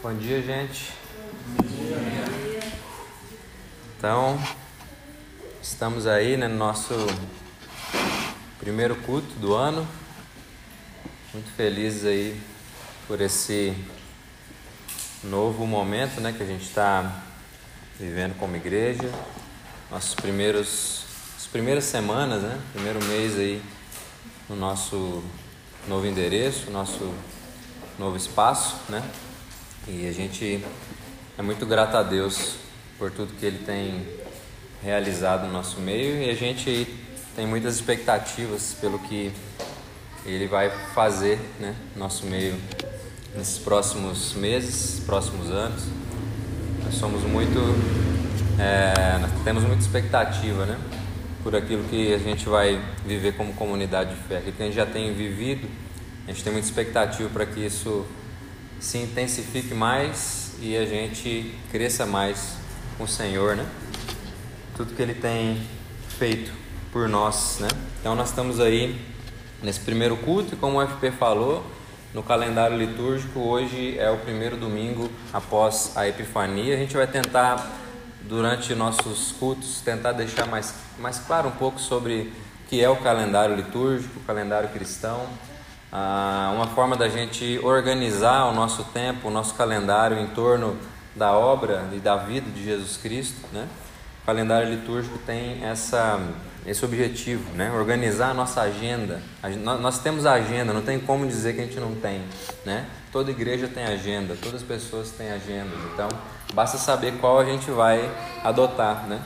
Bom dia, gente. Bom dia. Então, estamos aí né, no nosso primeiro culto do ano. Muito felizes aí por esse novo momento né, que a gente está vivendo como igreja. Nossos primeiros, as primeiras semanas, né? Primeiro mês aí no nosso novo endereço, nosso novo espaço, né? E a gente é muito grato a Deus por tudo que Ele tem realizado no nosso meio e a gente tem muitas expectativas pelo que Ele vai fazer né, no nosso meio nesses próximos meses, próximos anos. Nós somos muito. É, nós temos muita expectativa né, por aquilo que a gente vai viver como comunidade de fé, aquilo que a gente já tem vivido. A gente tem muita expectativa para que isso se intensifique mais e a gente cresça mais com o Senhor, né? Tudo que Ele tem feito por nós, né? Então nós estamos aí nesse primeiro culto e como o FP falou, no calendário litúrgico hoje é o primeiro domingo após a Epifania. A gente vai tentar durante nossos cultos tentar deixar mais mais claro um pouco sobre o que é o calendário litúrgico, o calendário cristão ah, uma forma da gente organizar o nosso tempo, o nosso calendário em torno da obra e da vida de Jesus Cristo, né? O calendário litúrgico tem essa, esse objetivo, né? Organizar a nossa agenda. Nós temos agenda, não tem como dizer que a gente não tem, né? Toda igreja tem agenda, todas as pessoas têm agenda, então basta saber qual a gente vai adotar, né?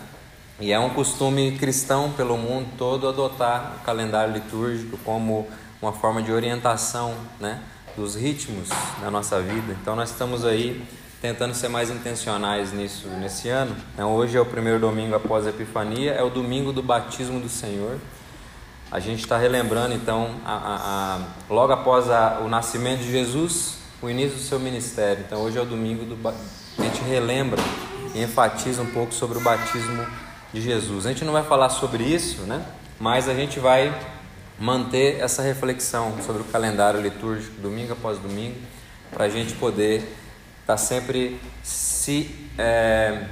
E é um costume cristão pelo mundo todo adotar o calendário litúrgico como uma forma de orientação né, dos ritmos da nossa vida. Então nós estamos aí tentando ser mais intencionais nisso nesse ano. Então, hoje é o primeiro domingo após a Epifania, é o domingo do batismo do Senhor. A gente está relembrando então, a, a, a, logo após o nascimento de Jesus, o início do seu ministério. Então hoje é o domingo do a gente relembra e enfatiza um pouco sobre o batismo de Jesus. A gente não vai falar sobre isso, né? Mas a gente vai manter essa reflexão sobre o calendário litúrgico, domingo após domingo, para a gente poder estar tá sempre se, é,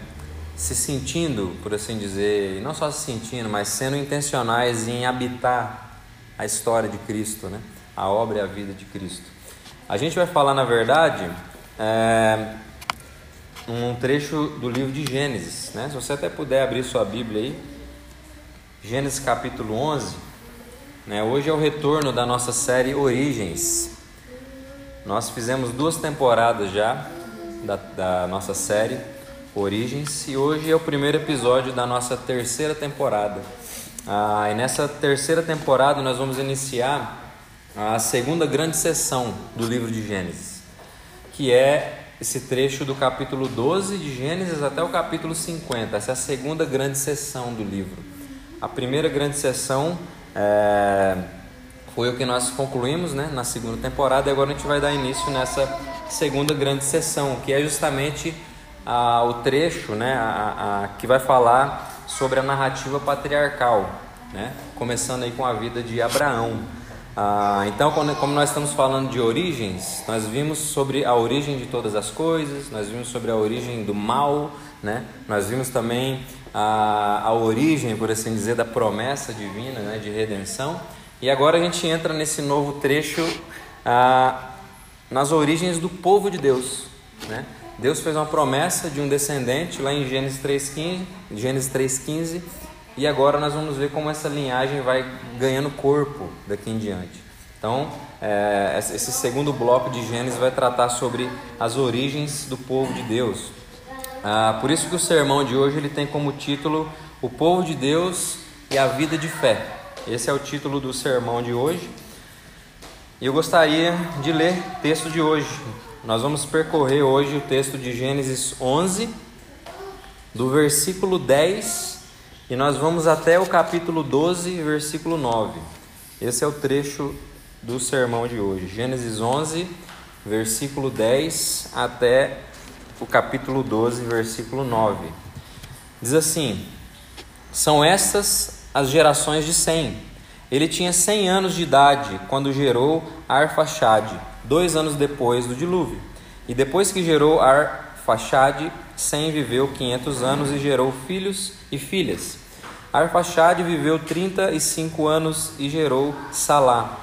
se sentindo, por assim dizer, e não só se sentindo, mas sendo intencionais em habitar a história de Cristo, né? a obra e a vida de Cristo. A gente vai falar, na verdade, é, um trecho do livro de Gênesis. Né? Se você até puder abrir sua Bíblia aí, Gênesis capítulo 11. Né? Hoje é o retorno da nossa série Origens. Nós fizemos duas temporadas já da, da nossa série Origens e hoje é o primeiro episódio da nossa terceira temporada. Ah, e nessa terceira temporada nós vamos iniciar a segunda grande sessão do livro de Gênesis, que é esse trecho do capítulo 12 de Gênesis até o capítulo 50. Essa é a segunda grande sessão do livro. A primeira grande sessão é, foi o que nós concluímos né, na segunda temporada e agora a gente vai dar início nessa segunda grande sessão, que é justamente o trecho né, a, a, que vai falar sobre a narrativa patriarcal, né, começando aí com a vida de Abraão. Ah, então, quando, como nós estamos falando de origens, nós vimos sobre a origem de todas as coisas, nós vimos sobre a origem do mal, né? nós vimos também a, a origem, por assim dizer, da promessa divina né, de redenção. E agora a gente entra nesse novo trecho ah, nas origens do povo de Deus. Né? Deus fez uma promessa de um descendente lá em Gênesis 3,15, Gênesis 3,15, e agora nós vamos ver como essa linhagem vai ganhando corpo daqui em diante. Então, é, esse segundo bloco de Gênesis vai tratar sobre as origens do povo de Deus. Ah, por isso que o sermão de hoje ele tem como título O povo de Deus e a vida de fé. Esse é o título do sermão de hoje. E eu gostaria de ler o texto de hoje. Nós vamos percorrer hoje o texto de Gênesis 11, do versículo 10, e nós vamos até o capítulo 12, versículo 9. Esse é o trecho do sermão de hoje. Gênesis 11, versículo 10 até o capítulo 12, versículo 9. Diz assim: São estas as gerações de Sem. Ele tinha 100 anos de idade quando gerou Arfaxade, dois anos depois do dilúvio. E depois que gerou Arfaxade, Sem viveu 500 anos e gerou filhos e filhas. Arfaxade viveu 35 anos e gerou Salá.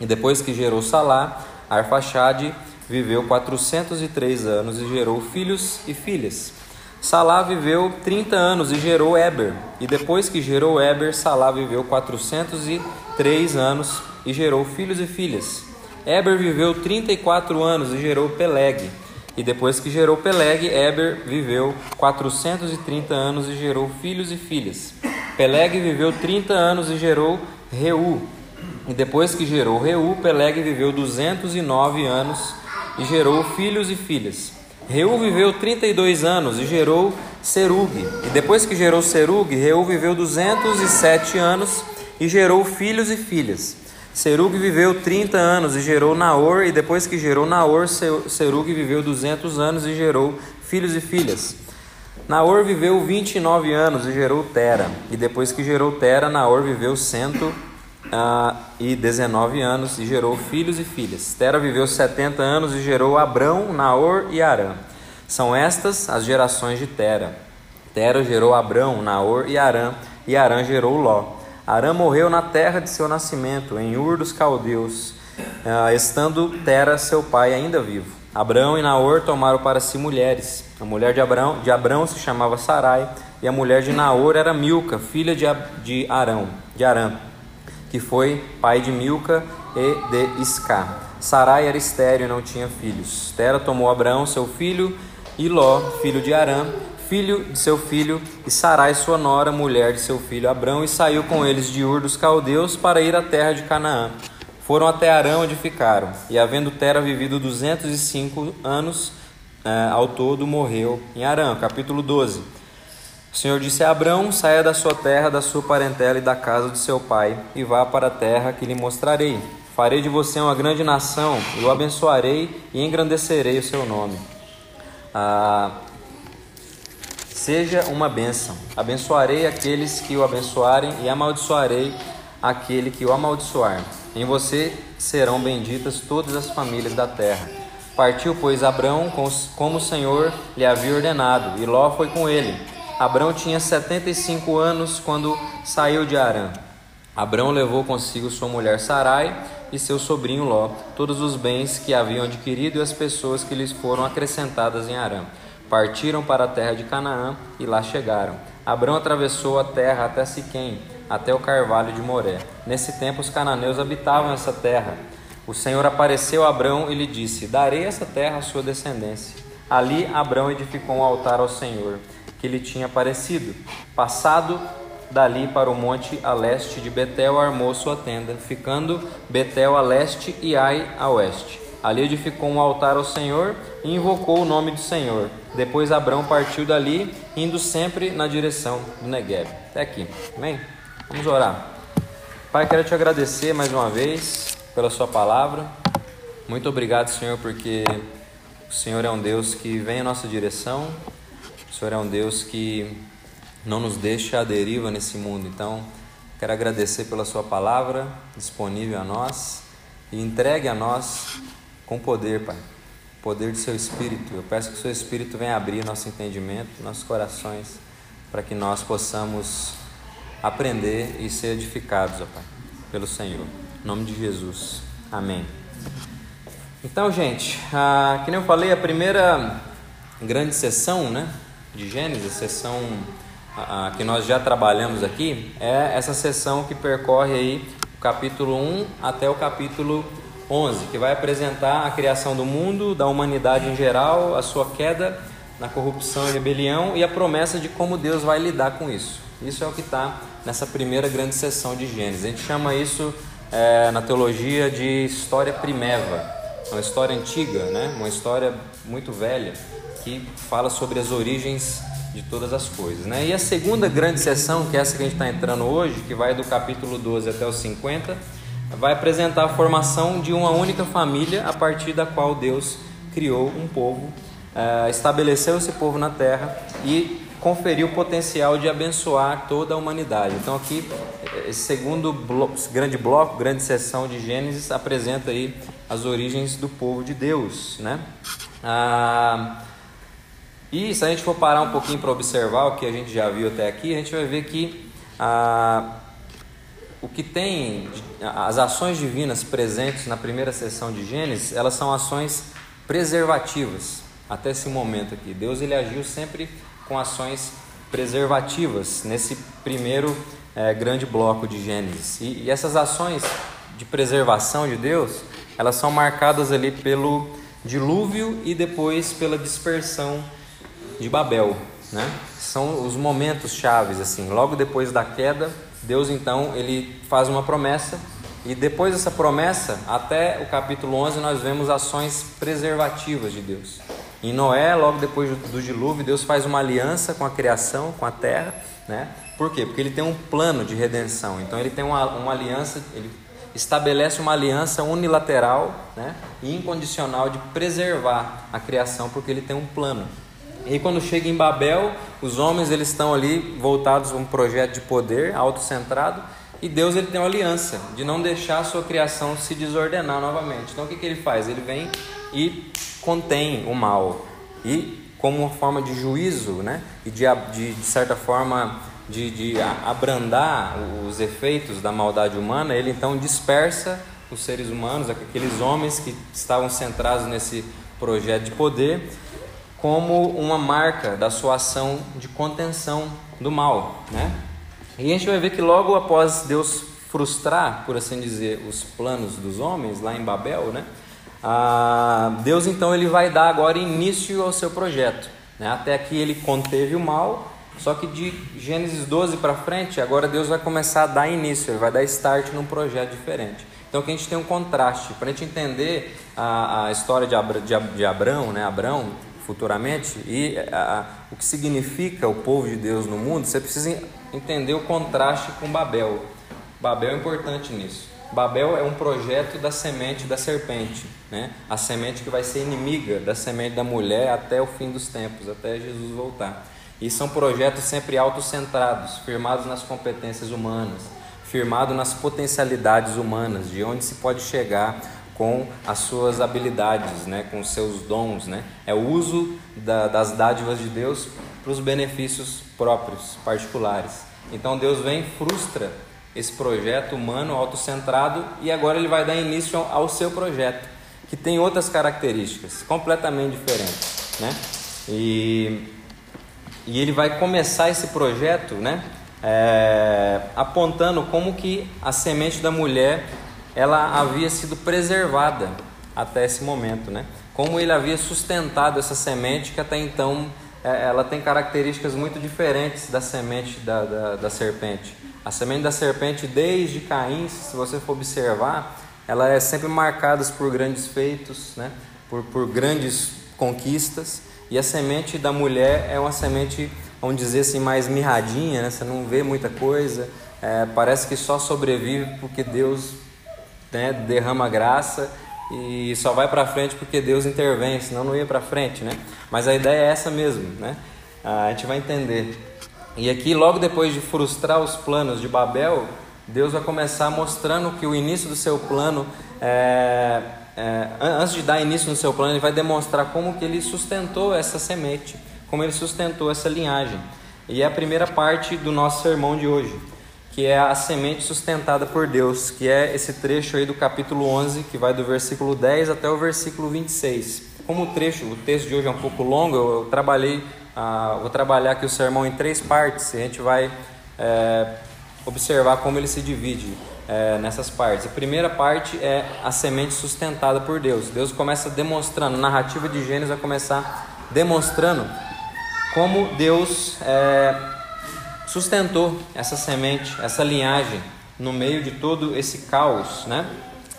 E depois que gerou Salá, Arfaxade viveu 403 anos e gerou filhos e filhas. Salá viveu 30 anos e gerou Eber. E depois que gerou Eber, Salá viveu 403 anos e gerou filhos e filhas. Eber viveu 34 anos e gerou Peleg. E depois que gerou Peleg, Eber viveu 430 anos e gerou filhos e filhas. Peleg viveu 30 anos e gerou Reu. E depois que gerou Reu, Peleg viveu 209 anos e gerou filhos e filhas. Reu viveu 32 anos e gerou Serug. E depois que gerou Serug, Reu viveu 207 anos e gerou filhos e filhas. Serug viveu 30 anos e gerou Naor, e depois que gerou Naor, Serug viveu 200 anos e gerou filhos e filhas. Naor viveu 29 anos e gerou Tera, e depois que gerou Tera, Naor viveu 119 anos e gerou filhos e filhas. Tera viveu 70 anos e gerou Abrão, Naor e Arã. São estas as gerações de Tera. Tera gerou Abrão, Naor e Arã, e Arã gerou Ló. Arã morreu na terra de seu nascimento, em Ur dos Caldeus, ah, estando Tera, seu pai, ainda vivo. Abrão e Naor tomaram para si mulheres. A mulher de Abrão, de Abrão se chamava Sarai, e a mulher de Naor era Milca, filha de, de Arão, de Arã, que foi pai de Milca e de Isca. Sarai era estéreo e não tinha filhos. Tera tomou Abrão, seu filho, e Ló, filho de Arã, filho de seu filho, e Sarai, sua nora, mulher de seu filho Abrão, e saiu com eles de Ur dos Caldeus para ir à terra de Canaã. Foram até Arão, onde ficaram, e havendo Tera vivido 205 anos eh, ao todo, morreu em Arã. Capítulo 12. O Senhor disse a Abrão: Saia da sua terra, da sua parentela e da casa de seu pai, e vá para a terra que lhe mostrarei. Farei de você uma grande nação, e o abençoarei e engrandecerei o seu nome. Ah, Seja uma bênção. Abençoarei aqueles que o abençoarem e amaldiçoarei aquele que o amaldiçoar. Em você serão benditas todas as famílias da terra. Partiu, pois, Abrão como o Senhor lhe havia ordenado, e Ló foi com ele. Abrão tinha setenta e cinco anos quando saiu de Arã. Abrão levou consigo sua mulher Sarai e seu sobrinho Ló, todos os bens que haviam adquirido e as pessoas que lhes foram acrescentadas em Arã. Partiram para a terra de Canaã e lá chegaram. Abrão atravessou a terra até Siquém, até o carvalho de Moré. Nesse tempo os cananeus habitavam essa terra. O Senhor apareceu a Abrão e lhe disse: Darei essa terra à sua descendência. Ali Abrão edificou um altar ao Senhor, que lhe tinha aparecido. Passado dali para o monte a leste de Betel, armou sua tenda, ficando Betel a leste e Ai a oeste. Ali edificou um altar ao Senhor e invocou o nome do Senhor. Depois Abrão partiu dali, indo sempre na direção do Negueb. Até aqui. Amém? Vamos orar. Pai, quero te agradecer mais uma vez pela sua palavra. Muito obrigado, Senhor, porque o Senhor é um Deus que vem em nossa direção. O Senhor é um Deus que não nos deixa à deriva nesse mundo. Então, quero agradecer pela sua palavra disponível a nós e entregue a nós com poder, Pai. Poder do seu Espírito. Eu peço que o seu Espírito venha abrir nosso entendimento, nossos corações, para que nós possamos aprender e ser edificados, ó Pai, pelo Senhor. Em nome de Jesus. Amém. Então, gente, ah, que nem eu falei, a primeira grande sessão né, de Gênesis, sessão ah, que nós já trabalhamos aqui, é essa sessão que percorre aí o capítulo 1 até o capítulo 11, que vai apresentar a criação do mundo, da humanidade em geral, a sua queda na corrupção e rebelião e a promessa de como Deus vai lidar com isso. Isso é o que está nessa primeira grande sessão de Gênesis. A gente chama isso é, na teologia de história primeva, uma história antiga, né? uma história muito velha que fala sobre as origens de todas as coisas. Né? E a segunda grande sessão, que é essa que a gente está entrando hoje, que vai do capítulo 12 até o 50, vai apresentar a formação de uma única família a partir da qual Deus criou um povo, eh, estabeleceu esse povo na terra e conferiu o potencial de abençoar toda a humanidade. Então aqui esse segundo bloco, esse grande bloco, grande seção de Gênesis apresenta aí as origens do povo de Deus, né? Ah, e se a gente for parar um pouquinho para observar o que a gente já viu até aqui, a gente vai ver que ah, o que tem, as ações divinas presentes na primeira sessão de Gênesis, elas são ações preservativas até esse momento aqui. Deus ele agiu sempre com ações preservativas nesse primeiro é, grande bloco de Gênesis. E, e essas ações de preservação de Deus, elas são marcadas ali pelo dilúvio e depois pela dispersão de Babel, né? São os momentos chaves assim. Logo depois da queda, Deus então ele faz uma promessa e depois dessa promessa, até o capítulo 11, nós vemos ações preservativas de Deus. Em Noé, logo depois do dilúvio, Deus faz uma aliança com a criação, com a terra, né? Por quê? Porque ele tem um plano de redenção. Então ele tem uma, uma aliança, ele estabelece uma aliança unilateral né? e incondicional de preservar a criação, porque ele tem um plano. E quando chega em Babel, os homens eles estão ali voltados a um projeto de poder autocentrado e Deus ele tem uma aliança de não deixar a sua criação se desordenar novamente. Então o que, que ele faz? Ele vem e contém o mal e como uma forma de juízo, né? E de, de, de certa forma de, de abrandar os efeitos da maldade humana, ele então dispersa os seres humanos, aqueles homens que estavam centrados nesse projeto de poder como uma marca da sua ação de contenção do mal, né? E a gente vai ver que logo após Deus frustrar, por assim dizer, os planos dos homens lá em Babel, né? Ah, Deus então ele vai dar agora início ao seu projeto. Né? Até aqui ele conteve o mal, só que de Gênesis 12 para frente, agora Deus vai começar a dar início, ele vai dar start num projeto diferente. Então que a gente tem um contraste. Para a gente entender a, a história de, Abra, de, de Abraão, né? Abraão, futuramente, e a, o que significa o povo de Deus no mundo, você precisa entender o contraste com Babel. Babel é importante nisso. Babel é um projeto da semente da serpente, né? a semente que vai ser inimiga da semente da mulher até o fim dos tempos, até Jesus voltar. E são projetos sempre autocentrados, firmados nas competências humanas, firmados nas potencialidades humanas, de onde se pode chegar com as suas habilidades, né, com os seus dons. Né? É o uso da, das dádivas de Deus para os benefícios próprios, particulares. Então Deus vem frustra esse projeto humano autocentrado e agora ele vai dar início ao, seu projeto, que tem outras características completamente diferentes. Né? E, e ele vai começar esse projeto né, é, apontando como que a semente da mulher ela havia sido preservada até esse momento, né? Como ele havia sustentado essa semente que até então é, ela tem características muito diferentes da semente da, da, da serpente. A semente da serpente, desde Caim, se você for observar, ela é sempre marcada por grandes feitos, né? por, por grandes conquistas. E a semente da mulher é uma semente, vamos dizer assim, mais mirradinha, né? você não vê muita coisa, é, parece que só sobrevive porque Deus né, derrama graça e só vai para frente porque Deus intervém, senão não ia para frente, né? Mas a ideia é essa mesmo, né? A gente vai entender. E aqui, logo depois de frustrar os planos de Babel, Deus vai começar mostrando que o início do seu plano, é, é, antes de dar início no seu plano, ele vai demonstrar como que ele sustentou essa semente, como ele sustentou essa linhagem. E é a primeira parte do nosso sermão de hoje que é a semente sustentada por Deus, que é esse trecho aí do capítulo 11, que vai do versículo 10 até o versículo 26. Como o trecho, o texto de hoje é um pouco longo, eu, eu trabalhei, ah, vou trabalhar aqui o sermão em três partes, e a gente vai é, observar como ele se divide é, nessas partes. A primeira parte é a semente sustentada por Deus. Deus começa demonstrando, a narrativa de Gênesis vai começar demonstrando como Deus é, sustentou essa semente, essa linhagem no meio de todo esse caos, né?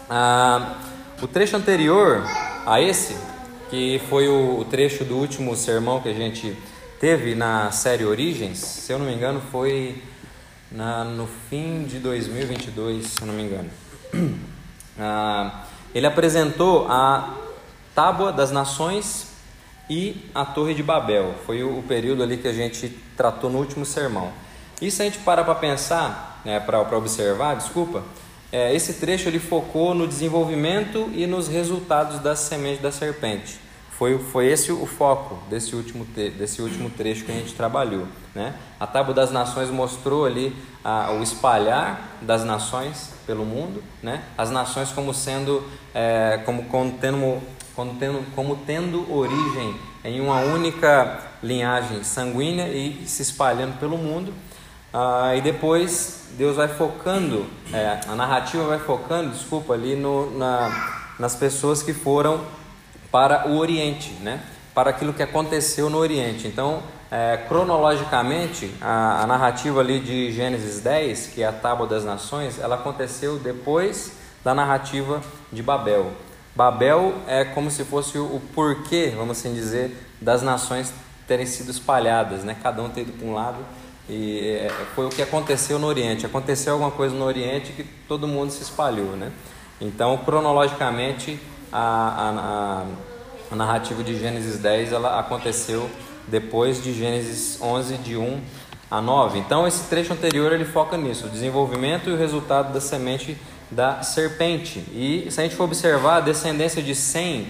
Ah, o trecho anterior a esse, que foi o, trecho do último sermão que a gente teve na série Origens, se eu não me engano, foi na, no fim de 2022, se eu não me engano. Ah, ele apresentou a Tábua das Nações e a Torre de Babel. Foi o, período ali que a gente tratou no último sermão. E se a gente parar para pensar, né, para observar, desculpa, é, esse trecho ele focou no desenvolvimento e nos resultados da semente da serpente. foi, foi esse o foco desse último, desse último trecho que a gente trabalhou. Né? A Tábua das Nações mostrou ali a, o espalhar das nações pelo mundo, né? as nações como sendo, é, como, como, tendo, como, tendo, como tendo origem em uma única linhagem sanguínea e se espalhando pelo mundo. Ah, e depois Deus vai focando, é, a narrativa vai focando, desculpa, ali no, na, nas pessoas que foram para o Oriente, né? para aquilo que aconteceu no Oriente. Então, é, cronologicamente, a, a, narrativa ali de Gênesis 10, que é a Tábua das Nações, ela aconteceu depois da narrativa de Babel. Babel é como se fosse o, porquê, vamos assim dizer, das nações terem sido espalhadas, né? cada um ter ido para um lado e é, foi o que aconteceu no Oriente. Aconteceu alguma coisa no Oriente que todo mundo se espalhou, né? Então, cronologicamente, a, a, a narrativa de Gênesis 10 ela aconteceu depois de Gênesis 11, de 1 a 9. Então, esse trecho anterior ele foca nisso, o desenvolvimento e o resultado da semente da serpente. E se a gente for observar, a descendência de Sem,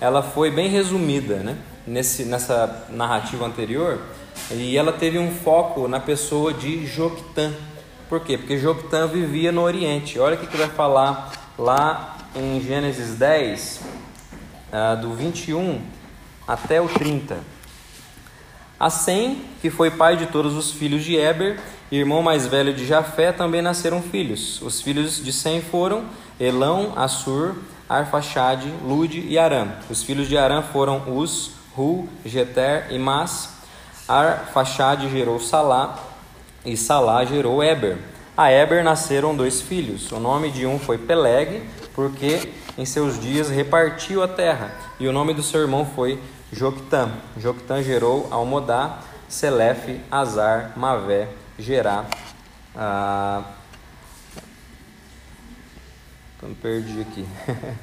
ela foi bem resumida né? Nesse, nessa narrativa anterior, e ela teve um foco na pessoa de Joctã. Por quê? Porque Joctã vivia no Oriente. Olha o que vai falar lá em Gênesis 10, uh, do 21 até o 30. A Sem, que foi pai de todos os filhos de Eber, irmão mais velho de Jafé, também nasceram filhos. Os filhos de Sem foram Elão, Assur, Arfaxade, Lude e Aram. Os filhos de Aram foram Uz, Ru, Geter e Mas. Arfaxade gerou Salá e Salá gerou Eber. A Eber nasceram dois filhos. O nome de um foi Peleg, porque em seus dias repartiu a terra, e o nome do seu irmão foi Joctã. Joctã gerou Almodá, Selefe, Azar, Mavé, Gerá. Ah... Então, perdi aqui.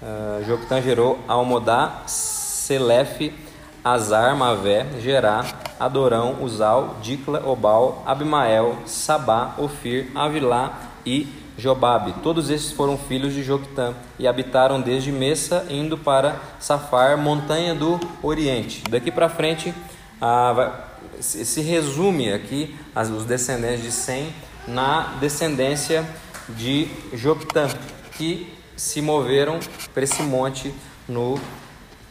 ah, Joctã gerou Almodá, Selefe, Azar, Mavé, Gerá, Adorão, Uzal, Dicla, Obal, Abimael, Sabá, Ofir, Avilá e Jobabe. Todos esses foram filhos de Joctã e habitaram desde Messa, indo para Safar, montanha do Oriente. Daqui para frente, ah, vai, se, resume aqui as, os descendentes de Sem na descendência de Joctã, que se moveram para esse monte no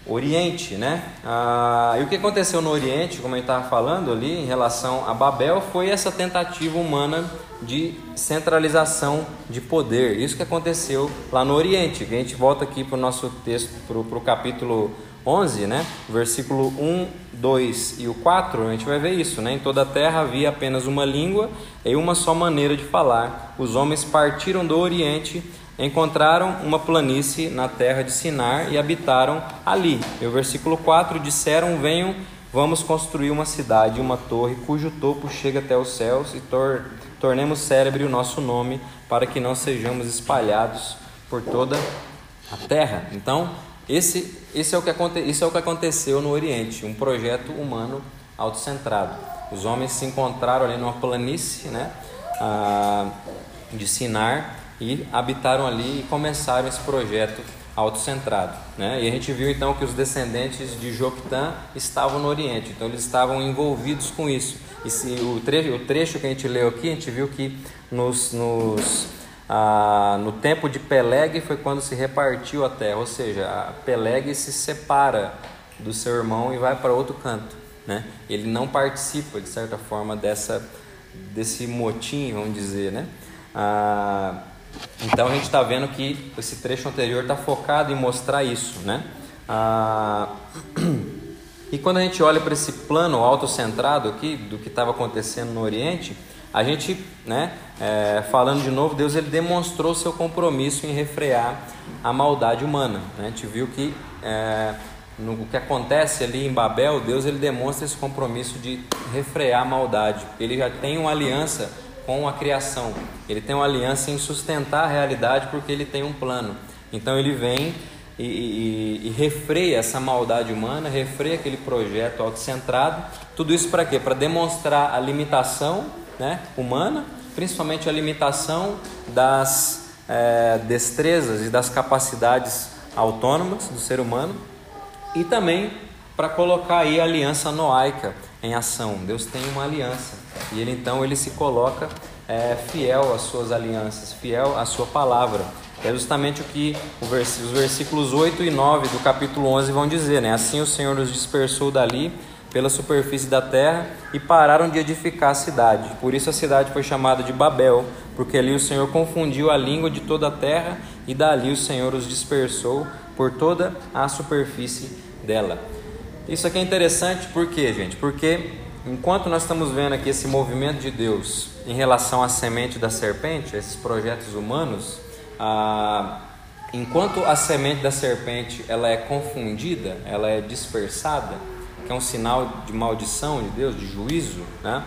Oriente, né? Ah, e o que aconteceu no Oriente, como a gente estava falando ali, em relação a Babel, foi essa tentativa humana de centralização de poder. Isso que aconteceu lá no Oriente. A gente volta aqui para o nosso texto, para o capítulo 11, né? Versículo 1, 2 e o 4, a gente vai ver isso, né? Em toda a terra havia apenas uma língua e uma só maneira de falar. Os homens partiram do Oriente encontraram uma planície na terra de Sinar e habitaram ali. E o versículo 4 disseram: Venham, vamos construir uma cidade, uma torre, cujo topo chega até os céus, e tor tornemos célebre o nosso nome, para que não sejamos espalhados por toda a terra. Então, esse, esse, é o que aconte, isso é o que aconteceu no Oriente, um projeto humano autocentrado. Os homens se encontraram ali numa planície né, ah, de Sinar e habitaram ali e começaram esse projeto autocentrado. Né? E a gente viu então que os descendentes de Joctã estavam no Oriente, então eles estavam envolvidos com isso. E se, o, trecho, o trecho que a gente leu aqui, a gente viu que nos, nos ah, no tempo de Peleg foi quando se repartiu a terra, ou seja, Peleg se separa do seu irmão e vai para outro canto. Né? Ele não participa, de certa forma, dessa, desse motim, vamos dizer. Né? Ah, então a gente está vendo que esse trecho anterior está focado em mostrar isso, né? Ah, e quando a gente olha para esse plano autocentrado aqui do que estava acontecendo no Oriente, a gente, né, é, falando de novo, Deus ele demonstrou seu compromisso em refrear a maldade humana. Né? A gente viu que é, no que acontece ali em Babel, Deus ele demonstra esse compromisso de refrear a maldade. Ele já tem uma aliança com a criação. Ele tem uma aliança em sustentar a realidade porque ele tem um plano. Então ele vem e, e, e refreia essa maldade humana, refreia aquele projeto autocentrado. Tudo isso para quê? Para demonstrar a limitação né, humana, principalmente a limitação das é, destrezas e das capacidades autônomas do ser humano e também para colocar aí a aliança noaica em ação. Deus tem uma aliança e ele então ele se coloca é, fiel às suas alianças, fiel à sua palavra. É justamente o que os versículos 8 e 9 do capítulo 11 vão dizer, né? Assim o Senhor nos dispersou dali pela superfície da terra e pararam de edificar a cidade. Por isso a cidade foi chamada de Babel, porque ali o Senhor confundiu a língua de toda a terra e dali o Senhor os dispersou por toda a superfície dela. Isso aqui é interessante por quê, gente? Porque enquanto nós estamos vendo aqui esse movimento de Deus em relação à semente da serpente, esses projetos humanos, ah, enquanto a semente da serpente ela é confundida, ela é dispersada, que é um sinal de maldição de Deus, de juízo, né?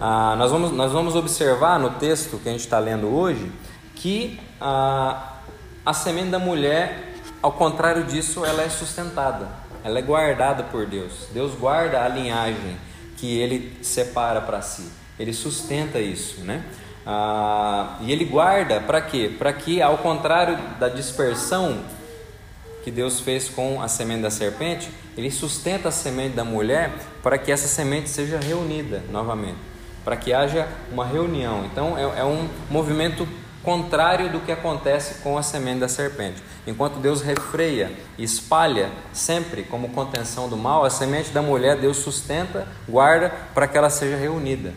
Ah, nós, vamos, nós vamos observar no texto que a gente está lendo hoje que ah, a semente da mulher, ao contrário disso, ela é sustentada, ela é guardada por Deus. Deus guarda a linhagem que ele separa para si, ele sustenta isso, né? Ah, e ele guarda para quê? Para que, ao contrário da dispersão que Deus fez com a semente da serpente, ele sustenta a semente da mulher para que essa semente seja reunida novamente, para que haja uma reunião. Então é, é um movimento contrário do que acontece com a semente da serpente. Enquanto Deus refreia e espalha sempre como contenção do mal, a semente da mulher Deus sustenta, guarda para que ela seja reunida.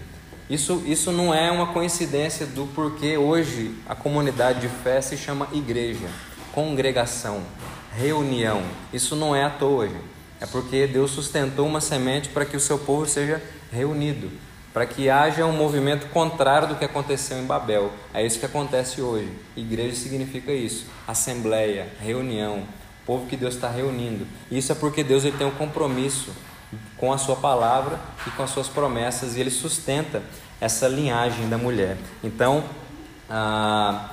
Isso, isso não é uma coincidência do porquê hoje a comunidade de fé se chama igreja, congregação reunião. Isso não é à toa, gente. É porque Deus sustentou uma semente para que o seu povo seja reunido, para que haja um movimento contrário do que aconteceu em Babel. É isso que acontece hoje. Igreja significa isso: assembleia, reunião, povo que Deus está reunindo. Isso é porque Deus ele tem um compromisso com a sua palavra e com as suas promessas e ele sustenta essa linhagem da mulher. Então, ah,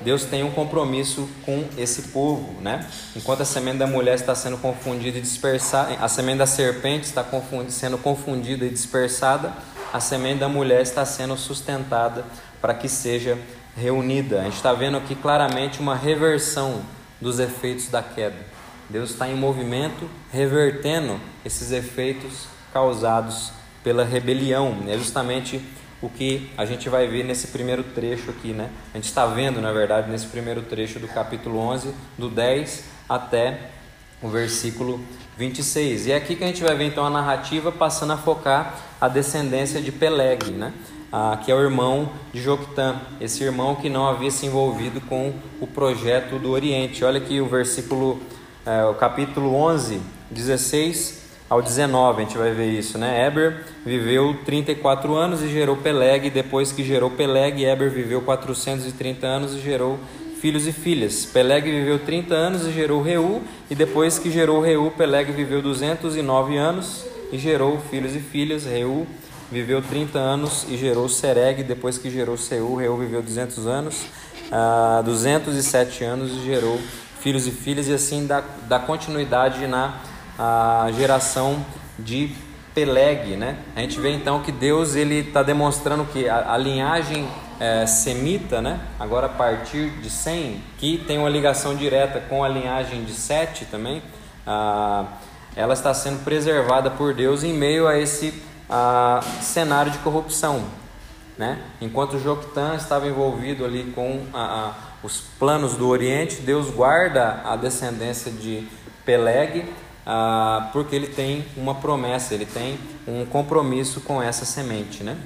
Deus tem um compromisso com esse povo, né? Enquanto a semente da mulher está sendo confundida e dispersada, a semente da serpente está sendo confundida e dispersada, a semente da mulher está sendo sustentada para que seja reunida. A gente está vendo aqui claramente uma reversão dos efeitos da queda. Deus está em movimento, revertendo esses efeitos causados pela rebelião. É justamente o que a gente vai ver nesse primeiro trecho aqui, né? A gente está vendo, na verdade, nesse primeiro trecho do capítulo 11, do 10 até o versículo 26. E é aqui que a gente vai ver então a narrativa passando a focar a descendência de Peleg, né? Ah, que é o irmão de Joctã, esse irmão que não havia se envolvido com o projeto do Oriente. Olha aqui o versículo, é, o capítulo 11, 16 ao 19, a gente vai ver isso, né? Eber viveu 34 anos e gerou Peleg, depois que gerou Peleg, Eber viveu 430 anos e gerou filhos e filhas. Peleg viveu 30 anos e gerou Reu, e depois que gerou Reu, Peleg viveu 209 anos e gerou filhos e filhas. Reu viveu 30 anos e gerou Sereg, depois que gerou Seu, Reu viveu 200 anos, uh, 207 anos e gerou filhos e filhas, e assim dá, dá continuidade na a geração de Peleg, né? A gente vê então que Deus ele está demonstrando que a, a linhagem é, semita, né? Agora a partir de 100, que tem uma ligação direta com a linhagem de Sete também, ah, ela está sendo preservada por Deus em meio a esse ah, cenário de corrupção, né? Enquanto Joctã estava envolvido ali com a, a, os planos do Oriente, Deus guarda a descendência de Peleg ah, porque ele tem uma promessa, ele tem um compromisso com essa semente, né?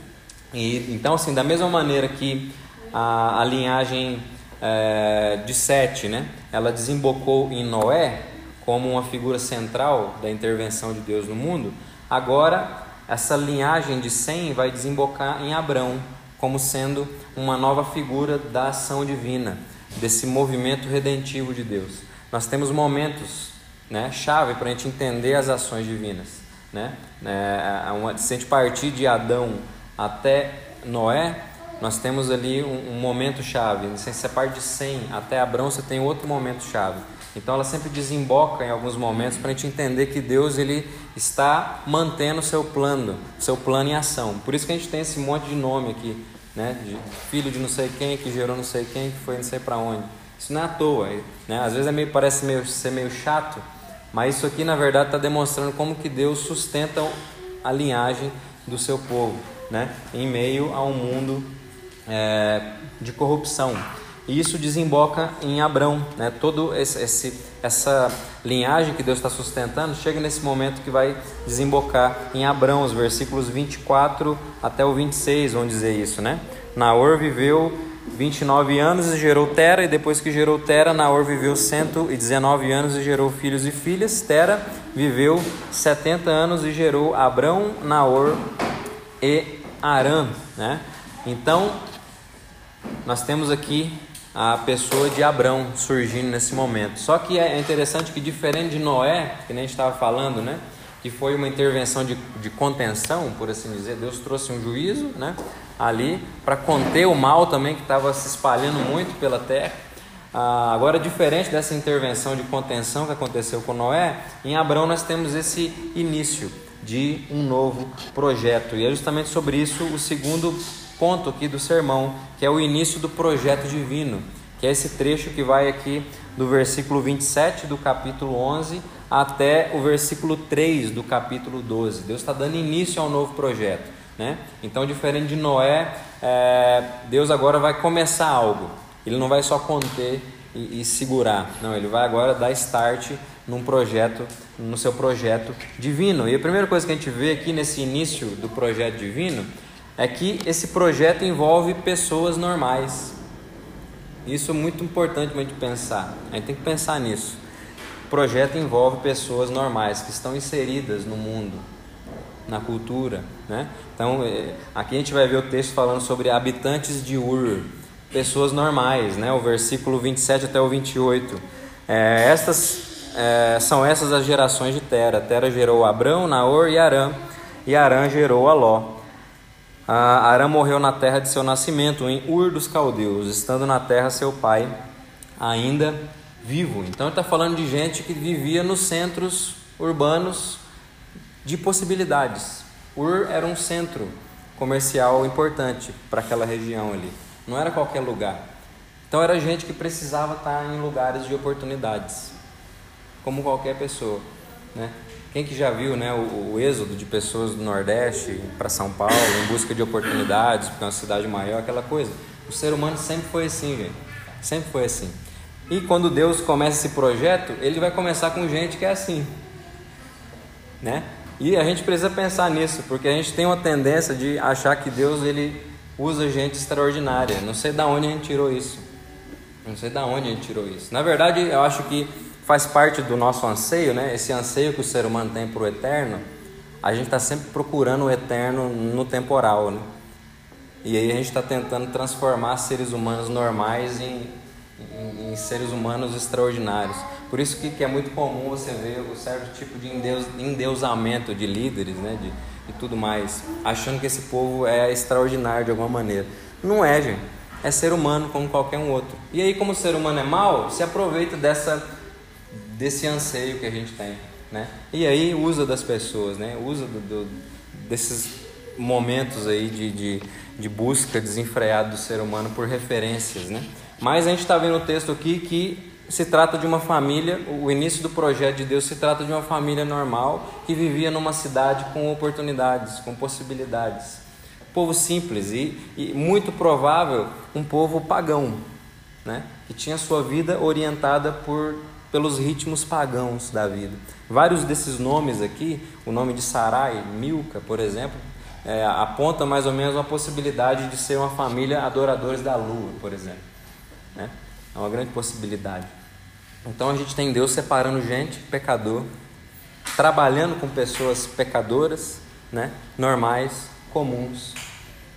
E, então, assim, da mesma maneira que a, a linhagem é, de Sete, né? Ela desembocou em Noé como uma figura central da intervenção de Deus no mundo, agora essa linhagem de Sem vai desembocar em Abrão como sendo uma nova figura da ação divina, desse movimento redentivo de Deus. Nós temos momentos né, chave para a gente entender as ações divinas. Né? É, uma, se a gente partir de Adão até Noé, nós temos ali um, um momento chave. Se você parte de 100 até Abraão, você tem outro momento chave. Então ela sempre desemboca em alguns momentos para a gente entender que Deus ele está mantendo o seu plano, seu plano em ação. Por isso que a gente tem esse monte de nome aqui, né? De filho de não sei quem, que gerou não sei quem, que foi não sei para onde. Isso não é à toa, né? Às vezes é meio, parece meio, ser meio chato, mas isso aqui na verdade está demonstrando como que Deus sustenta a linhagem do seu povo, né? Em meio a um mundo é, de corrupção. E isso desemboca em Abrão, né? Todo esse, esse essa linhagem que Deus está sustentando chega nesse momento que vai desembocar em Abrão, os versículos 24 até o 26 vão dizer isso, né? Naor viveu 29 anos e gerou Tera, e depois que gerou Tera, Naor viveu 119 anos e gerou filhos e filhas. Tera viveu 70 anos e gerou Abrão, Naor e Arã, né? Então, nós temos aqui a pessoa de Abrão surgindo nesse momento. Só que é interessante que, diferente de Noé, que nem estava falando, né? que foi uma intervenção de, de contenção, por assim dizer, Deus trouxe um juízo né? Ali para conter o mal também que estava se espalhando muito pela terra. Ah, agora, diferente dessa intervenção de contenção que aconteceu com Noé, em Abrão nós temos esse início de um novo projeto. E é justamente sobre isso o segundo ponto aqui do sermão, que é o início do projeto divino, que é esse trecho que vai aqui do versículo 27 do capítulo 11 até o versículo 3 do capítulo 12. Deus está dando início a um novo projeto. Né? Então, diferente de Noé, é, Deus agora vai começar algo. Ele não vai só conter e, e, segurar, não, ele vai agora dar start num projeto, no seu projeto divino. E a primeira coisa que a gente vê aqui nesse início do projeto divino é que esse projeto envolve pessoas normais. Isso é muito importante para a gente pensar. A gente tem que pensar nisso. O projeto envolve pessoas normais que estão inseridas no mundo, na cultura, né? Então, é, aqui a gente vai ver o texto falando sobre habitantes de Ur, pessoas normais, né? O versículo 27 até o 28. É, estas é, são essas as gerações de Tera. Tera gerou Abrão, Naor e Arã, e Arã gerou Aló. Ah, Arã morreu na terra de seu nascimento, em Ur dos Caldeus, estando na terra seu pai ainda vivo. Então ele está falando de gente que vivia nos centros urbanos de possibilidades. Ur era um centro comercial importante para aquela região ali. Não era qualquer lugar. Então era gente que precisava estar em lugares de oportunidades, como qualquer pessoa, né? Quem que já viu né, o, o êxodo de pessoas do Nordeste para São Paulo em busca de oportunidades, porque é uma cidade maior, aquela coisa. O ser humano sempre foi assim, gente. Sempre foi assim. E quando Deus começa esse projeto, ele vai começar com gente que é assim. Né? E a gente precisa pensar nisso, porque a gente tem uma tendência de achar que Deus ele usa gente extraordinária. Não sei da onde a gente tirou isso. Não sei da onde a gente tirou isso. Na verdade, eu acho que faz parte do nosso anseio, né? Esse anseio que o ser humano tem para o eterno, a gente está sempre procurando o eterno no temporal, né? E aí a gente está tentando transformar seres humanos normais em, em, em, seres humanos extraordinários. Por isso que, que, é muito comum você ver um certo tipo de endeus, endeusamento de líderes, né? De, e tudo mais, achando que esse povo é extraordinário de alguma maneira. Não é, gente. É ser humano como qualquer um outro. E aí, como o ser humano é mau, se aproveita dessa desse anseio que a gente tem, né? E aí usa das pessoas, né? Usa do, do, desses momentos aí de, de, de, busca desenfreada do ser humano por referências, né? Mas a gente está vendo o texto aqui que se trata de uma família, o início do projeto de Deus se trata de uma família normal que vivia numa cidade com oportunidades, com possibilidades. Povo simples e, e muito provável um povo pagão, né? que tinha sua vida orientada por pelos ritmos pagãos da vida. Vários desses nomes aqui, o nome de Sarai, Milca, por exemplo, é, aponta mais ou menos uma possibilidade de ser uma família adoradores da lua, por exemplo. Né? É uma grande possibilidade. Então a gente tem Deus separando gente, pecador, trabalhando com pessoas pecadoras, né? normais, comuns,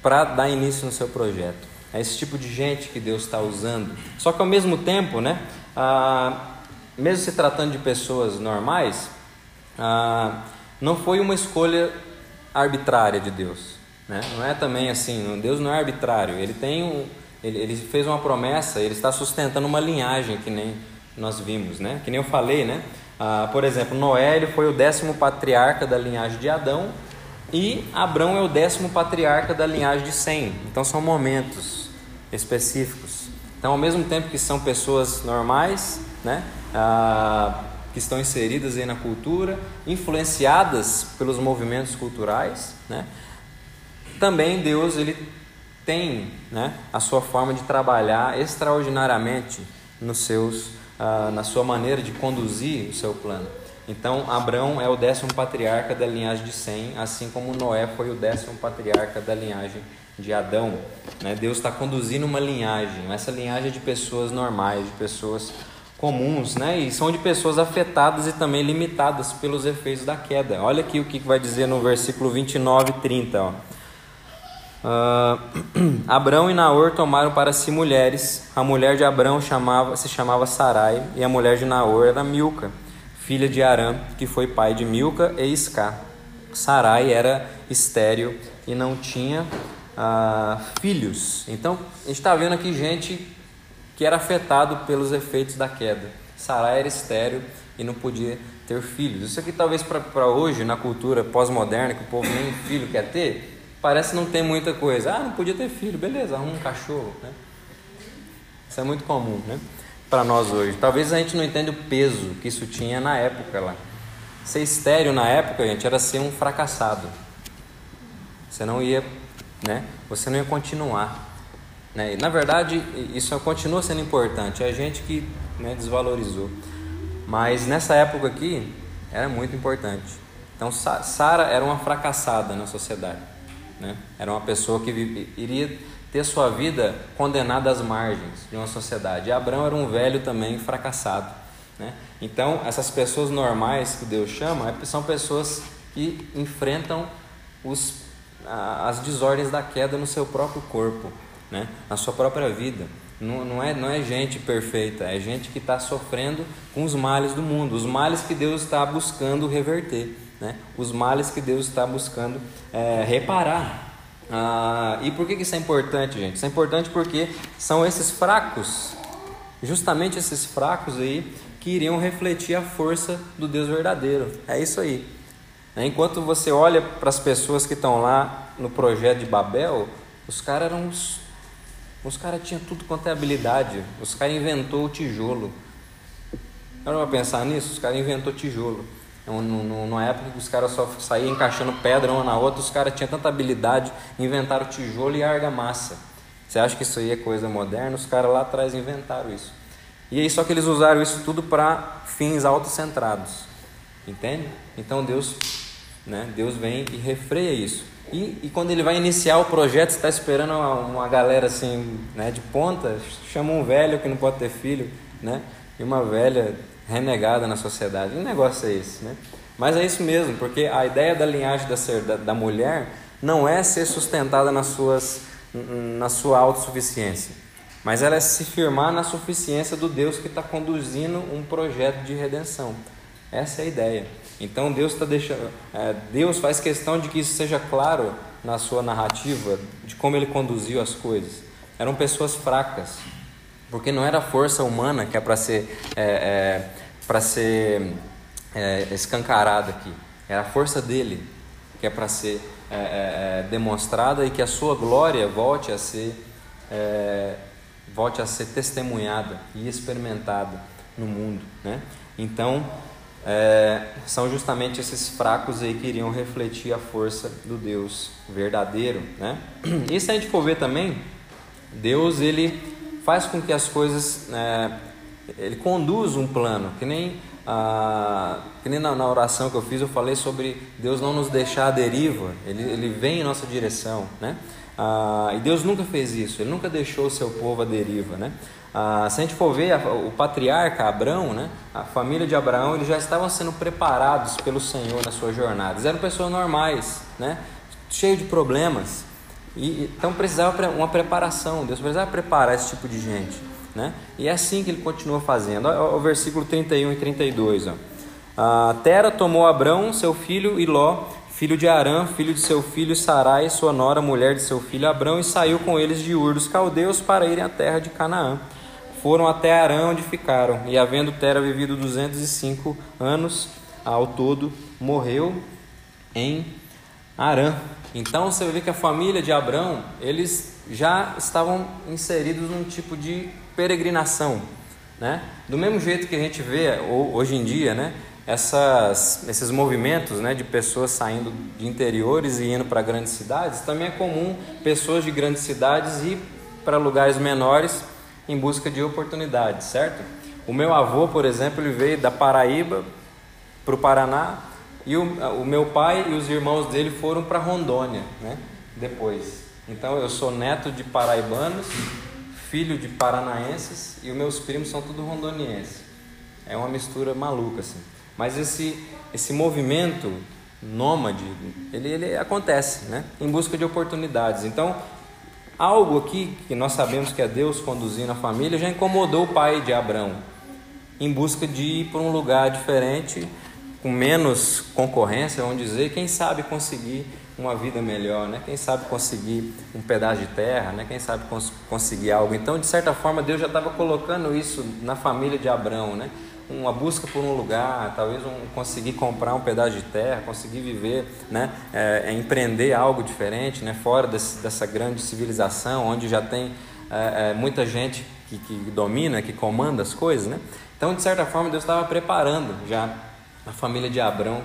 para dar início no seu projeto. É esse tipo de gente que Deus está usando. Só que ao mesmo tempo, né? Ah, mesmo se tratando de pessoas normais, ah, não foi uma escolha arbitrária de Deus. Né? Não é também assim, Deus não é arbitrário. Ele tem um, ele, ele, fez uma promessa, ele está sustentando uma linhagem que nem nós vimos, né? Que nem eu falei, né? Ah, por exemplo, Noé ele foi o décimo patriarca da linhagem de Adão e Abrão é o décimo patriarca da linhagem de Sem. Então são momentos específicos. Então, ao mesmo tempo que são pessoas normais, né? Ah, que estão inseridas aí na cultura, influenciadas pelos movimentos culturais, né? Também Deus ele tem, né, a sua forma de trabalhar extraordinariamente nos seus, ah, na sua maneira de conduzir o seu plano. Então, Abraão é o décimo patriarca da linhagem de Sem, assim como Noé foi o décimo patriarca da linhagem de Adão. Né? Deus está conduzindo uma linhagem, essa linhagem é de pessoas normais, de pessoas comuns, né? E são de pessoas afetadas e também limitadas pelos efeitos da queda. Olha aqui o que vai dizer no versículo 29 e 30. Ó. Uh, Abrão e Naor tomaram para si mulheres. A mulher de Abrão chamava, se chamava Sarai e a mulher de Naor era Milca, filha de Arã, que foi pai de Milca e Isca. Sarai era estéril e não tinha uh, filhos. Então, a gente está vendo aqui gente que era afetado pelos efeitos da queda. Sarai era estéreo e não podia ter filhos. Isso aqui talvez para hoje, na cultura pós-moderna, que o povo nem filho quer ter, parece não ter muita coisa. Ah, não podia ter filho, beleza, arruma um cachorro. Né? Isso é muito comum né? para nós hoje. Talvez a gente não entenda o peso que isso tinha na época lá. Ser estéreo na época, gente, era ser um fracassado. Você não ia, né? Você não ia continuar. Né? Na verdade, isso continua sendo importante, é a gente que né, desvalorizou. Mas nessa época aqui, era muito importante. Então, Sara era uma fracassada na sociedade. Né? Era uma pessoa que iria ter sua vida condenada às margens de uma sociedade. E Abraão era um velho também fracassado. Né? Então, essas pessoas normais que Deus chama é, são pessoas que enfrentam os, as desordens da queda no seu próprio corpo né? na sua própria vida. Não, não, é, não é gente perfeita, é gente que está sofrendo com os males do mundo, os males que Deus está buscando reverter, né? os males que Deus está buscando é, reparar. Ah, e por que, isso é importante, gente? Isso é importante porque são esses fracos, justamente esses fracos aí, que iriam refletir a força do Deus verdadeiro. É isso aí. Né? Enquanto você olha para as pessoas que estão lá no projeto de Babel, os caras eram os os caras tinham tudo quanto é habilidade. Os caras inventou o tijolo. Não vai pensar nisso? Os caras inventou tijolo. Numa época que os caras só saíam encaixando pedra uma na outra, os caras tinham tanta habilidade, inventaram tijolo e argamassa. Você acha que isso aí é coisa moderna? Os caras lá atrás inventaram isso. E aí só que eles usaram isso tudo para fins autocentrados. Entende? Então Deus, né, Deus vem e refreia isso. E, e quando ele vai iniciar o projeto, está esperando uma, uma, galera assim, né, de ponta, chama um velho que não pode ter filho, né? E uma velha renegada na sociedade. Que negócio é esse, né? Mas é isso mesmo, porque a ideia da linhagem da, da, da mulher não é ser sustentada nas suas, na sua autossuficiência, mas ela é se firmar na suficiência do Deus que está conduzindo um projeto de redenção. Essa é a ideia. Então Deus está deixando, é, Deus faz questão de que isso seja claro na sua narrativa de como Ele conduziu as coisas. Eram pessoas fracas, porque não era a força humana que é para ser é, é, para ser é, escancarada aqui. Era a força dele que é para ser é, é, demonstrada e que a sua glória volte a ser volte a ser testemunhada e experimentada no mundo, né? Então é, são justamente esses fracos aí que iriam refletir a força do Deus verdadeiro, né? Se a gente for ver também, Deus ele faz com que as coisas, é, ele conduz um plano, que nem, ah, que nem na, na, oração que eu fiz eu falei sobre Deus não nos deixar à deriva, ele, ele vem em nossa direção, né? Ah, e Deus nunca fez isso, Ele nunca deixou o seu povo à deriva, né? Ah, se a gente for ver a, o patriarca Abraão, né, a família de Abraão, eles já estavam sendo preparados pelo Senhor na sua jornada. Eles eram pessoas normais, né, cheios de problemas. E, então precisava uma preparação. Deus precisava preparar esse tipo de gente. Né? E é assim que ele continua fazendo. Olha o versículo 31 e 32. Ó. Ah, Tera tomou Abraão, seu filho, e Ló, filho de Arã, filho de seu filho Sarai, sua nora, mulher de seu filho Abrão, e saiu com eles de Ur dos caldeus para irem à terra de Canaã foram até Arã, onde ficaram. E havendo Tera vivido 205 anos ao todo, morreu em Arã. Então você vê que a família de Abrão, eles já estavam inseridos num tipo de peregrinação. Né? Do mesmo jeito que a gente vê hoje em dia, né? Essas, esses movimentos né, de pessoas saindo de interiores e indo para grandes cidades, também é comum pessoas de grandes cidades ir para lugares menores em busca de oportunidades, certo? O meu avô, por exemplo, ele veio da Paraíba para o Paraná e o, o meu pai e os irmãos dele foram para Rondônia, né? Depois. Então eu sou neto de paraibanos filho de paranaenses e os meus primos são tudo rondonienses. É uma mistura maluca assim. Mas esse esse movimento nômade, ele, ele acontece, né? Em busca de oportunidades. Então, algo aqui que nós sabemos que é Deus conduzindo a família já incomodou o pai de Abraão em busca de ir para um lugar diferente, com menos concorrência, vamos dizer, quem sabe conseguir uma vida melhor, né? Quem sabe conseguir um pedaço de terra, né? Quem sabe cons conseguir algo. Então, de certa forma, Deus já estava colocando isso na família de Abraão, né? Uma busca por um lugar, talvez um, conseguir comprar um pedaço de terra, conseguir viver, né? É, é empreender algo diferente, né? Fora desse, dessa grande civilização, onde já tem é, é, muita gente que, que domina, que comanda as coisas, né? Então, de certa forma, Deus estava preparando já a família de Abraão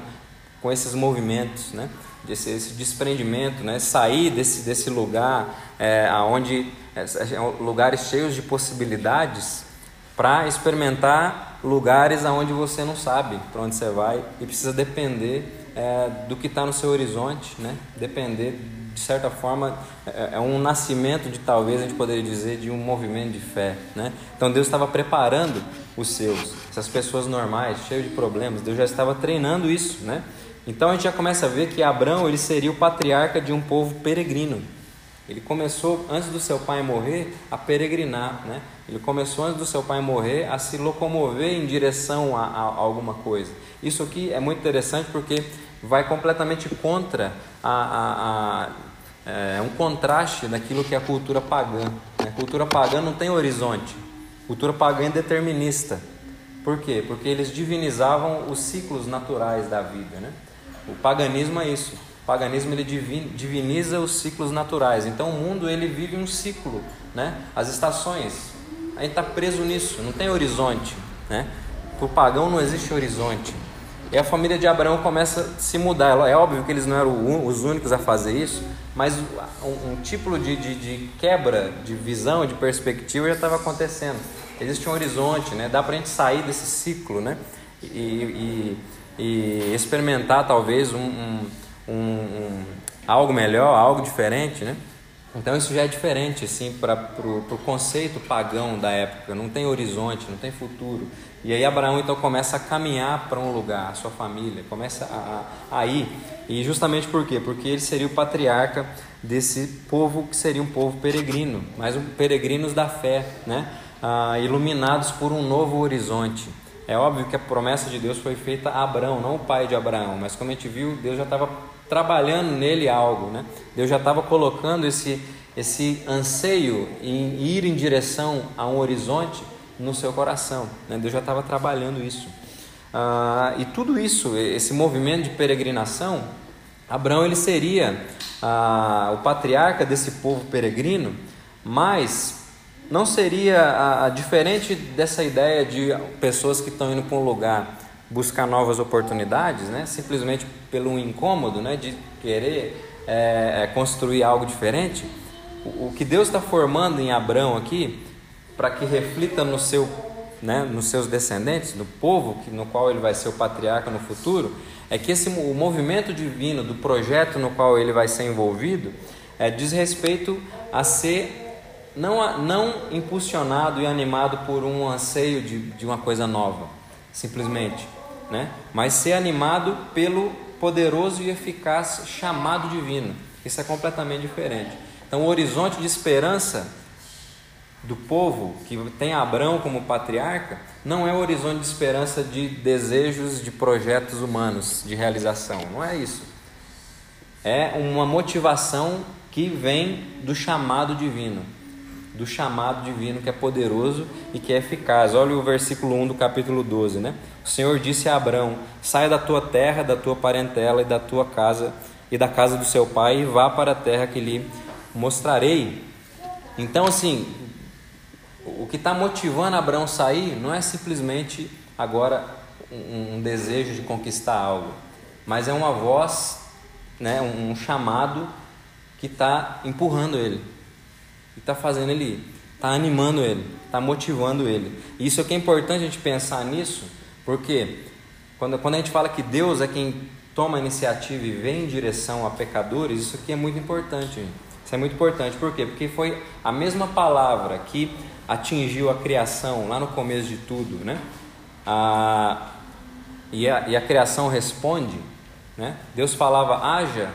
com esses movimentos, né? Esse, esse desprendimento, né? sair desse, desse lugar é, onde é, é, lugares cheios de possibilidades para experimentar lugares aonde você não sabe para onde você vai e precisa depender é, do que está no seu horizonte, né? depender de certa forma é, é um nascimento de talvez a gente poderia dizer de um movimento de fé, né? Então Deus estava preparando os seus, essas pessoas normais, cheias de problemas, Deus já estava treinando isso, né? Então a gente já começa a ver que Abraão ele seria o patriarca de um povo peregrino. Ele começou antes do seu pai morrer a peregrinar, né? Ele começou antes do seu pai morrer a se locomover em direção a, a, alguma coisa. Isso aqui é muito interessante porque vai completamente contra a, a é um contraste daquilo que é a cultura pagã. Né? A cultura pagã não tem horizonte. A cultura pagã é determinista. Por quê? Porque eles divinizavam os ciclos naturais da vida, né? O paganismo é isso. O paganismo ele diviniza os ciclos naturais. Então o mundo ele vive um ciclo, né? As estações. A gente está preso nisso. Não tem horizonte, né? Para o pagão não existe horizonte. E a família de Abraão começa a se mudar. É óbvio que eles não eram os únicos a fazer isso, mas um, tipo de, de, de, quebra de visão, de perspectiva já estava acontecendo. Existe um horizonte, né? Dá para a gente sair desse ciclo, né? E, e, e experimentar talvez um, um, um, algo melhor, algo diferente, né? Então isso já é diferente assim para o conceito pagão da época. Não tem horizonte, não tem futuro. E aí Abraão então começa a caminhar para um lugar, a sua família começa a, a, a ir. E justamente por quê? Porque ele seria o patriarca desse povo que seria um povo peregrino, mas um peregrinos da fé, né? Ah, iluminados por um novo horizonte. É óbvio que a promessa de Deus foi feita a Abraão, não o pai de Abraão, mas como a gente viu, Deus já estava trabalhando nele algo, né? Deus já estava colocando esse, esse anseio em ir em direção a um horizonte no seu coração, né? Deus já estava trabalhando isso. Ah, e tudo isso, esse movimento de peregrinação, Abraão ele seria ah, o patriarca desse povo peregrino, mas não seria a, a, diferente dessa ideia de pessoas que estão indo para um lugar buscar novas oportunidades, né? simplesmente pelo incômodo né? de querer é, é, construir algo diferente. O, o que Deus está formando em Abraão aqui, para que reflita no seu, né? nos seus descendentes, no povo no qual ele vai ser o patriarca no futuro, é que esse, o movimento divino do projeto no qual ele vai ser envolvido é, diz respeito a ser não, não impulsionado e animado por um anseio de, de uma coisa nova, simplesmente, né? mas ser animado pelo poderoso e eficaz chamado divino. Isso é completamente diferente. Então, o horizonte de esperança do povo que tem Abraão como patriarca não é o horizonte de esperança de desejos, de projetos humanos, de realização. Não é isso. É uma motivação que vem do chamado divino do chamado divino que é poderoso e que é eficaz. Olha o versículo 1 do capítulo 12, né? O Senhor disse a Abraão: Saia da tua terra, da tua parentela e da tua casa e da casa do seu pai e vá para a terra que lhe mostrarei. Então, assim, o que está motivando Abraão a sair não é simplesmente agora um, desejo de conquistar algo, mas é uma voz, né, um chamado que está empurrando ele, que está fazendo ele está animando ele, está motivando ele. E isso aqui é importante a gente pensar nisso, porque quando, quando a gente fala que Deus é quem toma a iniciativa e vem em direção a pecadores, isso aqui é muito importante. Isso é muito importante, por quê? Porque foi a mesma palavra que atingiu a criação lá no começo de tudo, né? A, e, a, e a criação responde, né? Deus falava haja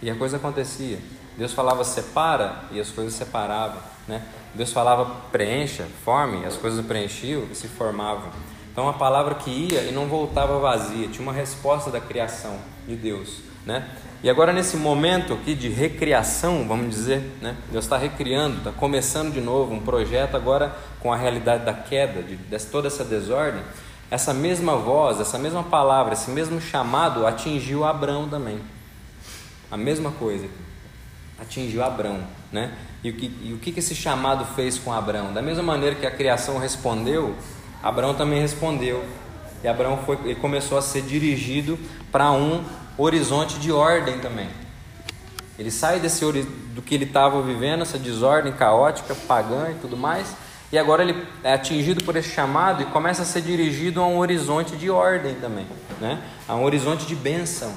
e a coisa acontecia. Deus falava separa e as coisas separavam, né? Deus falava preencha, forme, as coisas preenchiam e se formavam. Então a palavra que ia e não voltava vazia, tinha uma resposta da criação de Deus, né? E agora nesse momento aqui de recriação, vamos dizer, né? Deus está recriando, está começando de novo um projeto agora com a realidade da queda, de, de toda essa desordem. Essa mesma voz, essa mesma palavra, esse mesmo chamado atingiu Abraão também. A mesma coisa atingiu Abraão, né? E o que, e o que esse chamado fez com Abraão? Da mesma maneira que a criação respondeu, Abraão também respondeu. E Abraão foi, ele começou a ser dirigido para um horizonte de ordem também. Ele sai desse do que ele estava vivendo, essa desordem caótica, pagã e tudo mais, e agora ele é atingido por esse chamado e começa a ser dirigido a um horizonte de ordem também, né? a um horizonte de bênção.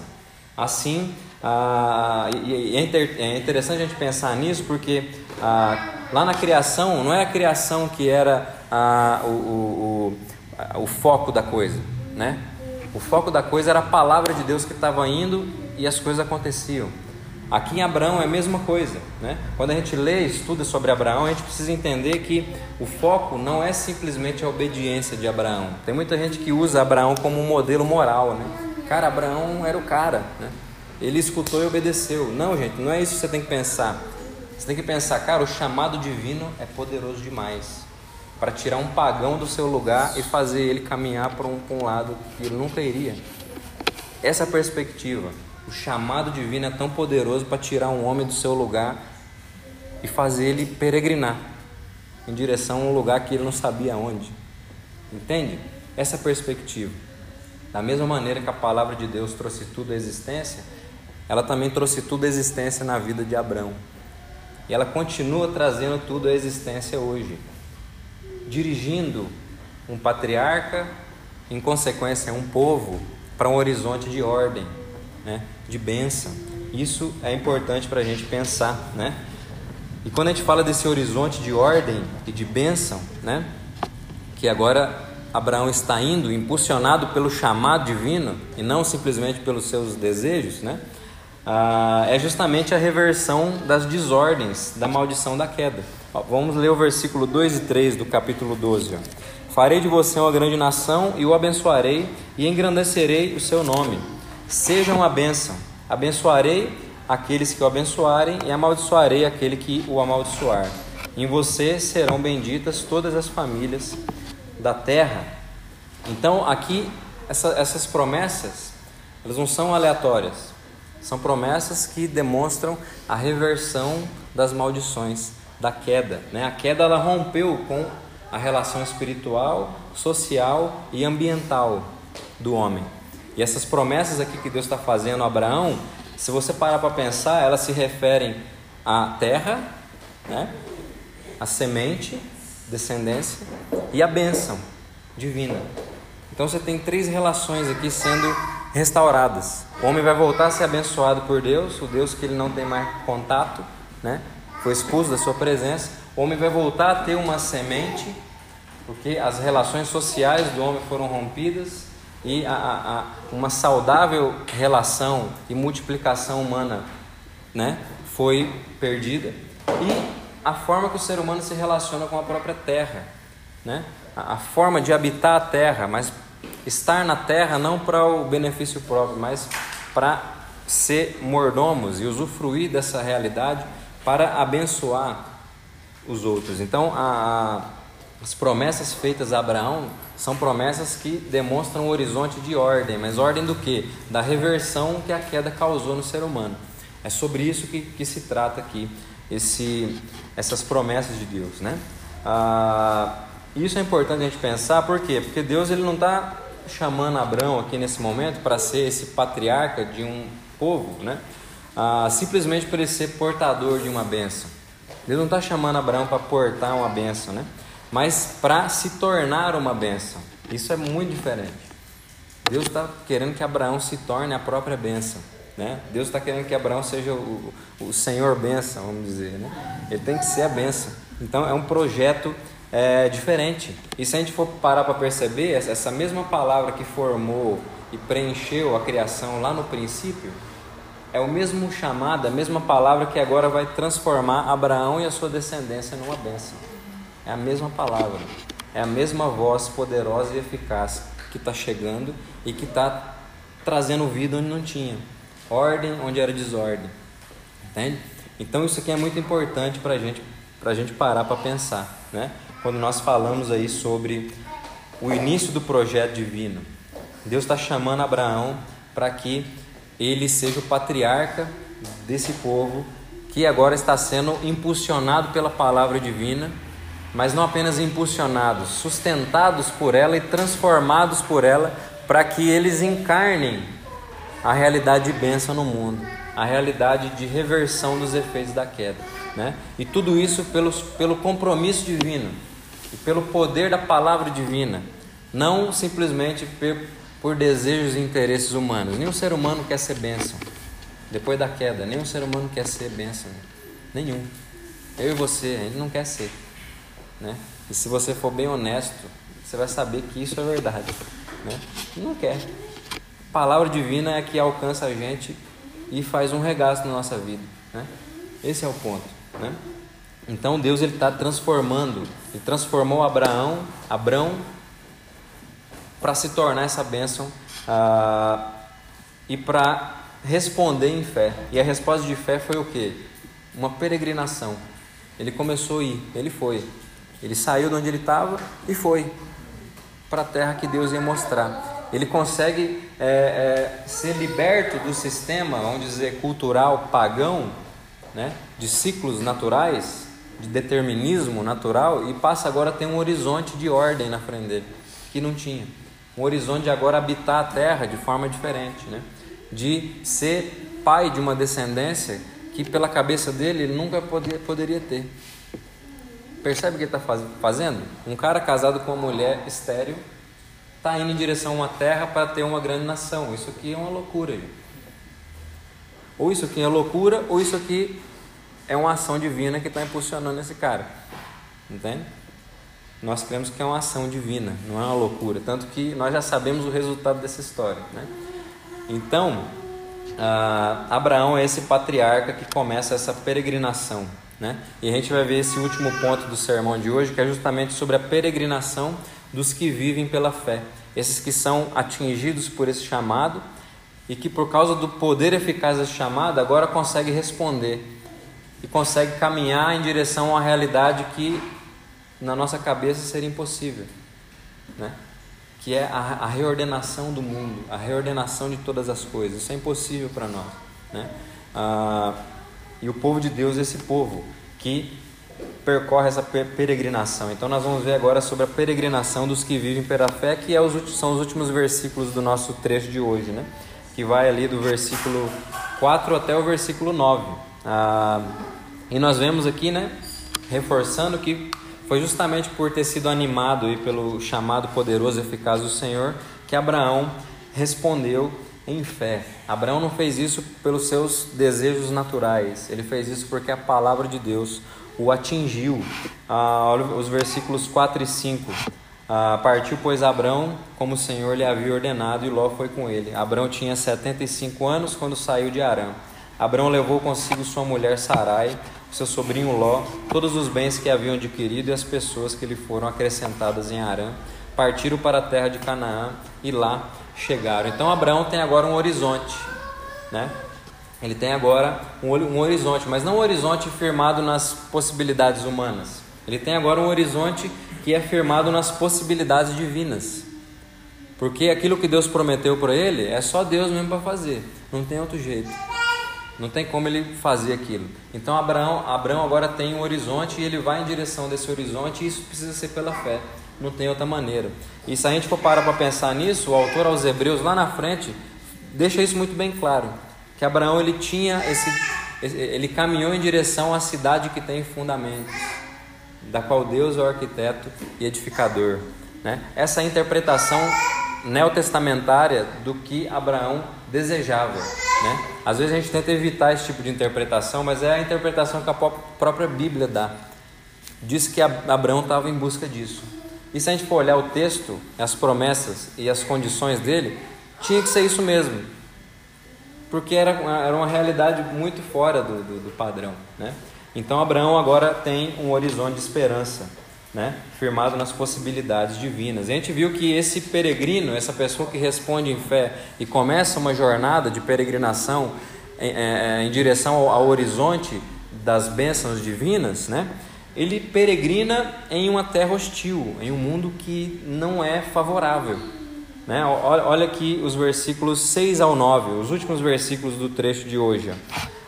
Assim, ah, e, é, é interessante a gente pensar nisso porque ah, lá na criação, não é a criação que era ah, o, o, o, o foco da coisa, né? O foco da coisa era a palavra de Deus que estava indo e as coisas aconteciam. Aqui em Abraão é a mesma coisa. Né? Quando a gente lê e estuda sobre Abraão, a gente precisa entender que o foco não é simplesmente a obediência de Abraão. Tem muita gente que usa Abraão como um modelo moral. Né? Cara, Abraão era o cara. Né? Ele escutou e obedeceu. Não, gente, não é isso que você tem que pensar. Você tem que pensar, cara, o chamado divino é poderoso demais para tirar um pagão do seu lugar e fazer ele caminhar para um, um lado que ele nunca iria. Essa perspectiva, o chamado divino é tão poderoso para tirar um homem do seu lugar e fazer ele peregrinar em direção a um lugar que ele não sabia onde. Entende? Essa perspectiva. Da mesma maneira que a palavra de Deus trouxe tudo à existência, ela também trouxe tudo à existência na vida de Abraão. E ela continua trazendo tudo à existência hoje dirigindo um patriarca, em consequência, um povo, para um horizonte de ordem, né? de bênção. Isso é importante para a gente pensar. Né? E quando a gente fala desse horizonte de ordem e de bênção, né? que agora Abraão está indo, impulsionado pelo chamado divino e não simplesmente pelos seus desejos, né? Ah, é justamente a reversão das desordens, da maldição da queda. Vamos ler o versículo 2 e 3 do capítulo 12. Farei de você uma grande nação e o abençoarei e engrandecerei o seu nome. Seja uma bênção. Abençoarei aqueles que o abençoarem e amaldiçoarei aquele que o amaldiçoar. Em você serão benditas todas as famílias da terra. Então, aqui, essa, essas promessas, elas não são aleatórias. São promessas que demonstram a reversão das maldições da queda. Né? A queda ela rompeu com a relação espiritual, social e ambiental do homem. E essas promessas aqui que Deus está fazendo a Abraão, se você parar para pensar, elas se referem à terra, né? à semente, descendência e à bênção divina. Então você tem três relações aqui sendo restauradas. O homem vai voltar a ser abençoado por Deus, o Deus que ele não tem mais contato, né? foi expulso da sua presença, o homem vai voltar a ter uma semente, porque as relações sociais do homem foram rompidas e a, a, a uma saudável relação e multiplicação humana né, foi perdida. E a forma que o ser humano se relaciona com a própria terra, né? a, a forma de habitar a terra, mas estar na terra não para o benefício próprio, mas para ser mordomos e usufruir dessa realidade para abençoar os outros. Então, a, as promessas feitas a Abraão são promessas que demonstram um horizonte de ordem, mas ordem do que? Da reversão que a queda causou no ser humano. É sobre isso que, que se trata aqui, esse, essas promessas de Deus, né? Ah, isso é importante a gente pensar, por quê? Porque Deus ele não está chamando Abraão aqui nesse momento para ser esse patriarca de um povo, né? Ah, simplesmente para ele ser portador de uma benção. Deus não está chamando Abraão para portar uma benção, né? Mas para se tornar uma benção. Isso é muito diferente. Deus está querendo que Abraão se torne a própria benção. Né? Deus está querendo que Abraão seja o, o Senhor benção, vamos dizer. Né? Ele tem que ser a benção. Então é um projeto é, diferente. E se a gente for parar para perceber, essa mesma palavra que formou e preencheu a criação lá no princípio, é o mesmo chamado, a mesma palavra que agora vai transformar Abraão e a sua descendência numa bênção. É a mesma palavra, é a mesma voz poderosa e eficaz que está chegando e que está trazendo vida onde não tinha, ordem onde era desordem. Entende? Então isso aqui é muito importante para gente, a gente parar para pensar, né? Quando nós falamos aí sobre o início do projeto divino, Deus está chamando Abraão para que ele seja o patriarca desse povo que agora está sendo impulsionado pela palavra divina, mas não apenas impulsionados, sustentados por ela e transformados por ela para que eles encarnem a realidade de bênção no mundo, a realidade de reversão dos efeitos da queda. Né? E tudo isso pelo, pelo compromisso divino e pelo poder da palavra divina, não simplesmente por desejos e interesses humanos. Nenhum ser humano quer ser bênção. Depois da queda, nenhum ser humano quer ser bênção. Nenhum. Eu e você, a gente não quer ser. Né? E se você for bem honesto, você vai saber que isso é verdade. Né? Não quer. A palavra divina é que alcança a gente e faz um regaço na nossa vida. Né? Esse é o ponto. Né? Então Deus ele está transformando, ele transformou Abraão, Abraão para se tornar essa bênção ah, e para responder em fé. E a resposta de fé foi o que? Uma peregrinação. Ele começou a ir, ele foi. Ele saiu de onde ele estava e foi para a terra que Deus ia mostrar. Ele consegue é, é, ser liberto do sistema, vamos dizer, cultural pagão, né, de ciclos naturais, de determinismo natural, e passa agora a ter um horizonte de ordem na frente dele, que não tinha um horizonte de agora habitar a terra de forma diferente, né? de ser pai de uma descendência que pela cabeça dele ele nunca poder, poderia ter. Percebe o que ele está faz, fazendo? Um cara casado com uma mulher estéril está indo em direção a uma terra para ter uma grande nação. Isso aqui é uma loucura. Gente. Ou isso aqui é loucura, ou isso aqui é uma ação divina que está impulsionando esse cara. Entende? nós cremos que é uma ação divina, não é uma loucura. Tanto que nós já sabemos o resultado dessa história. Né? Então, ah, Abraão é esse patriarca que começa essa peregrinação. Né? E a gente vai ver esse último ponto do sermão de hoje, que é justamente sobre a peregrinação dos que vivem pela fé. Esses que são atingidos por esse chamado e que, por causa do poder eficaz desse chamado, agora consegue responder e consegue caminhar em direção à realidade que na nossa cabeça seria impossível, né? que é a, a, reordenação do mundo, a reordenação de todas as coisas. Isso é impossível para nós. Né? Ah, e o povo de Deus é esse povo que percorre essa peregrinação. Então nós vamos ver agora sobre a peregrinação dos que vivem pela fé, que é os, são os últimos versículos do nosso trecho de hoje, né? que vai ali do versículo 4 até o versículo 9. Ah, e nós vemos aqui, né, reforçando que foi justamente por ter sido animado e pelo chamado poderoso e eficaz do Senhor que Abraão respondeu em fé. Abraão não fez isso pelos seus desejos naturais, ele fez isso porque a palavra de Deus o atingiu. Ah, olha os versículos 4 e 5. Ah, partiu, pois, Abraão, como o Senhor lhe havia ordenado, e Ló foi com ele. Abraão tinha 75 anos quando saiu de Arã. Abraão levou consigo sua mulher Sarai, seu sobrinho Ló, todos os bens que haviam adquirido e as pessoas que lhe foram acrescentadas em Arã, partiram para a terra de Canaã e lá chegaram. Então Abraão tem agora um horizonte, né? Ele tem agora um, um horizonte, mas não um horizonte firmado nas possibilidades humanas. Ele tem agora um horizonte que é firmado nas possibilidades divinas. Porque aquilo que Deus prometeu para ele é só Deus mesmo para fazer, não tem outro jeito. Não tem como ele fazer aquilo. Então Abraão, Abraão agora tem um horizonte e ele vai em direção desse horizonte e isso precisa ser pela fé. Não tem outra maneira. E se a gente for parar para pensar nisso, o autor aos Hebreus lá na frente deixa isso muito bem claro, que Abraão ele tinha esse ele caminhou em direção à cidade que tem fundamentos, da qual Deus é o arquiteto e edificador. Né? Essa é interpretação neotestamentária do que Abraão desejava. Né? Às vezes a gente tenta evitar esse tipo de interpretação, mas é a interpretação que a própria Bíblia dá. Diz que Abraão estava em busca disso. E se a gente for olhar o texto, as promessas e as condições dele, tinha que ser isso mesmo. Porque era, era uma realidade muito fora do, do, do padrão. Né? Então Abraão agora tem um horizonte de esperança né, firmado nas possibilidades divinas. E a gente viu que esse peregrino, essa pessoa que responde em fé e começa uma jornada de peregrinação em, em, em direção ao, ao, horizonte das bênçãos divinas, né, ele peregrina em uma terra hostil, em um mundo que não é favorável. Né? Olha aqui os versículos 6 ao 9, os últimos versículos do trecho de hoje.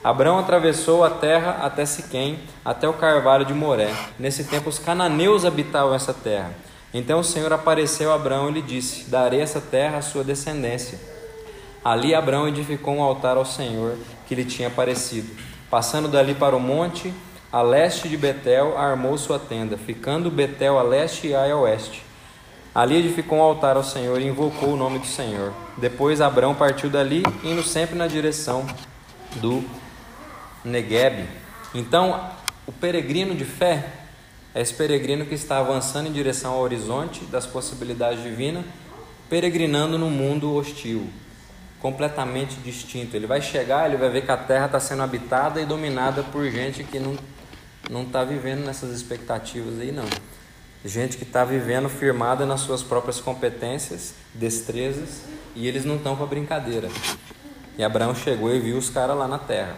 Abraão atravessou a terra até Siquém, até o carvalho de Moré. Nesse tempo os cananeus habitavam essa terra. Então o Senhor apareceu a Abraão e lhe disse: Darei essa terra à sua descendência. Ali Abraão edificou um altar ao Senhor que lhe tinha aparecido. Passando dali para o monte, a leste de Betel, armou sua tenda, ficando Betel a leste e Ai a oeste. Ali edificou um altar ao Senhor e invocou o nome do Senhor. Depois Abraão partiu dali, indo sempre na direção do Negueb. Então, o peregrino de fé é esse peregrino que está avançando em direção ao horizonte das possibilidades divinas, peregrinando num mundo hostil, completamente distinto. Ele vai chegar, ele vai ver que a terra está sendo habitada e dominada por gente que não não está vivendo nessas expectativas aí não. Gente que está vivendo firmada nas suas próprias competências, destrezas, e eles não estão para brincadeira. E Abraão chegou e viu os caras lá na terra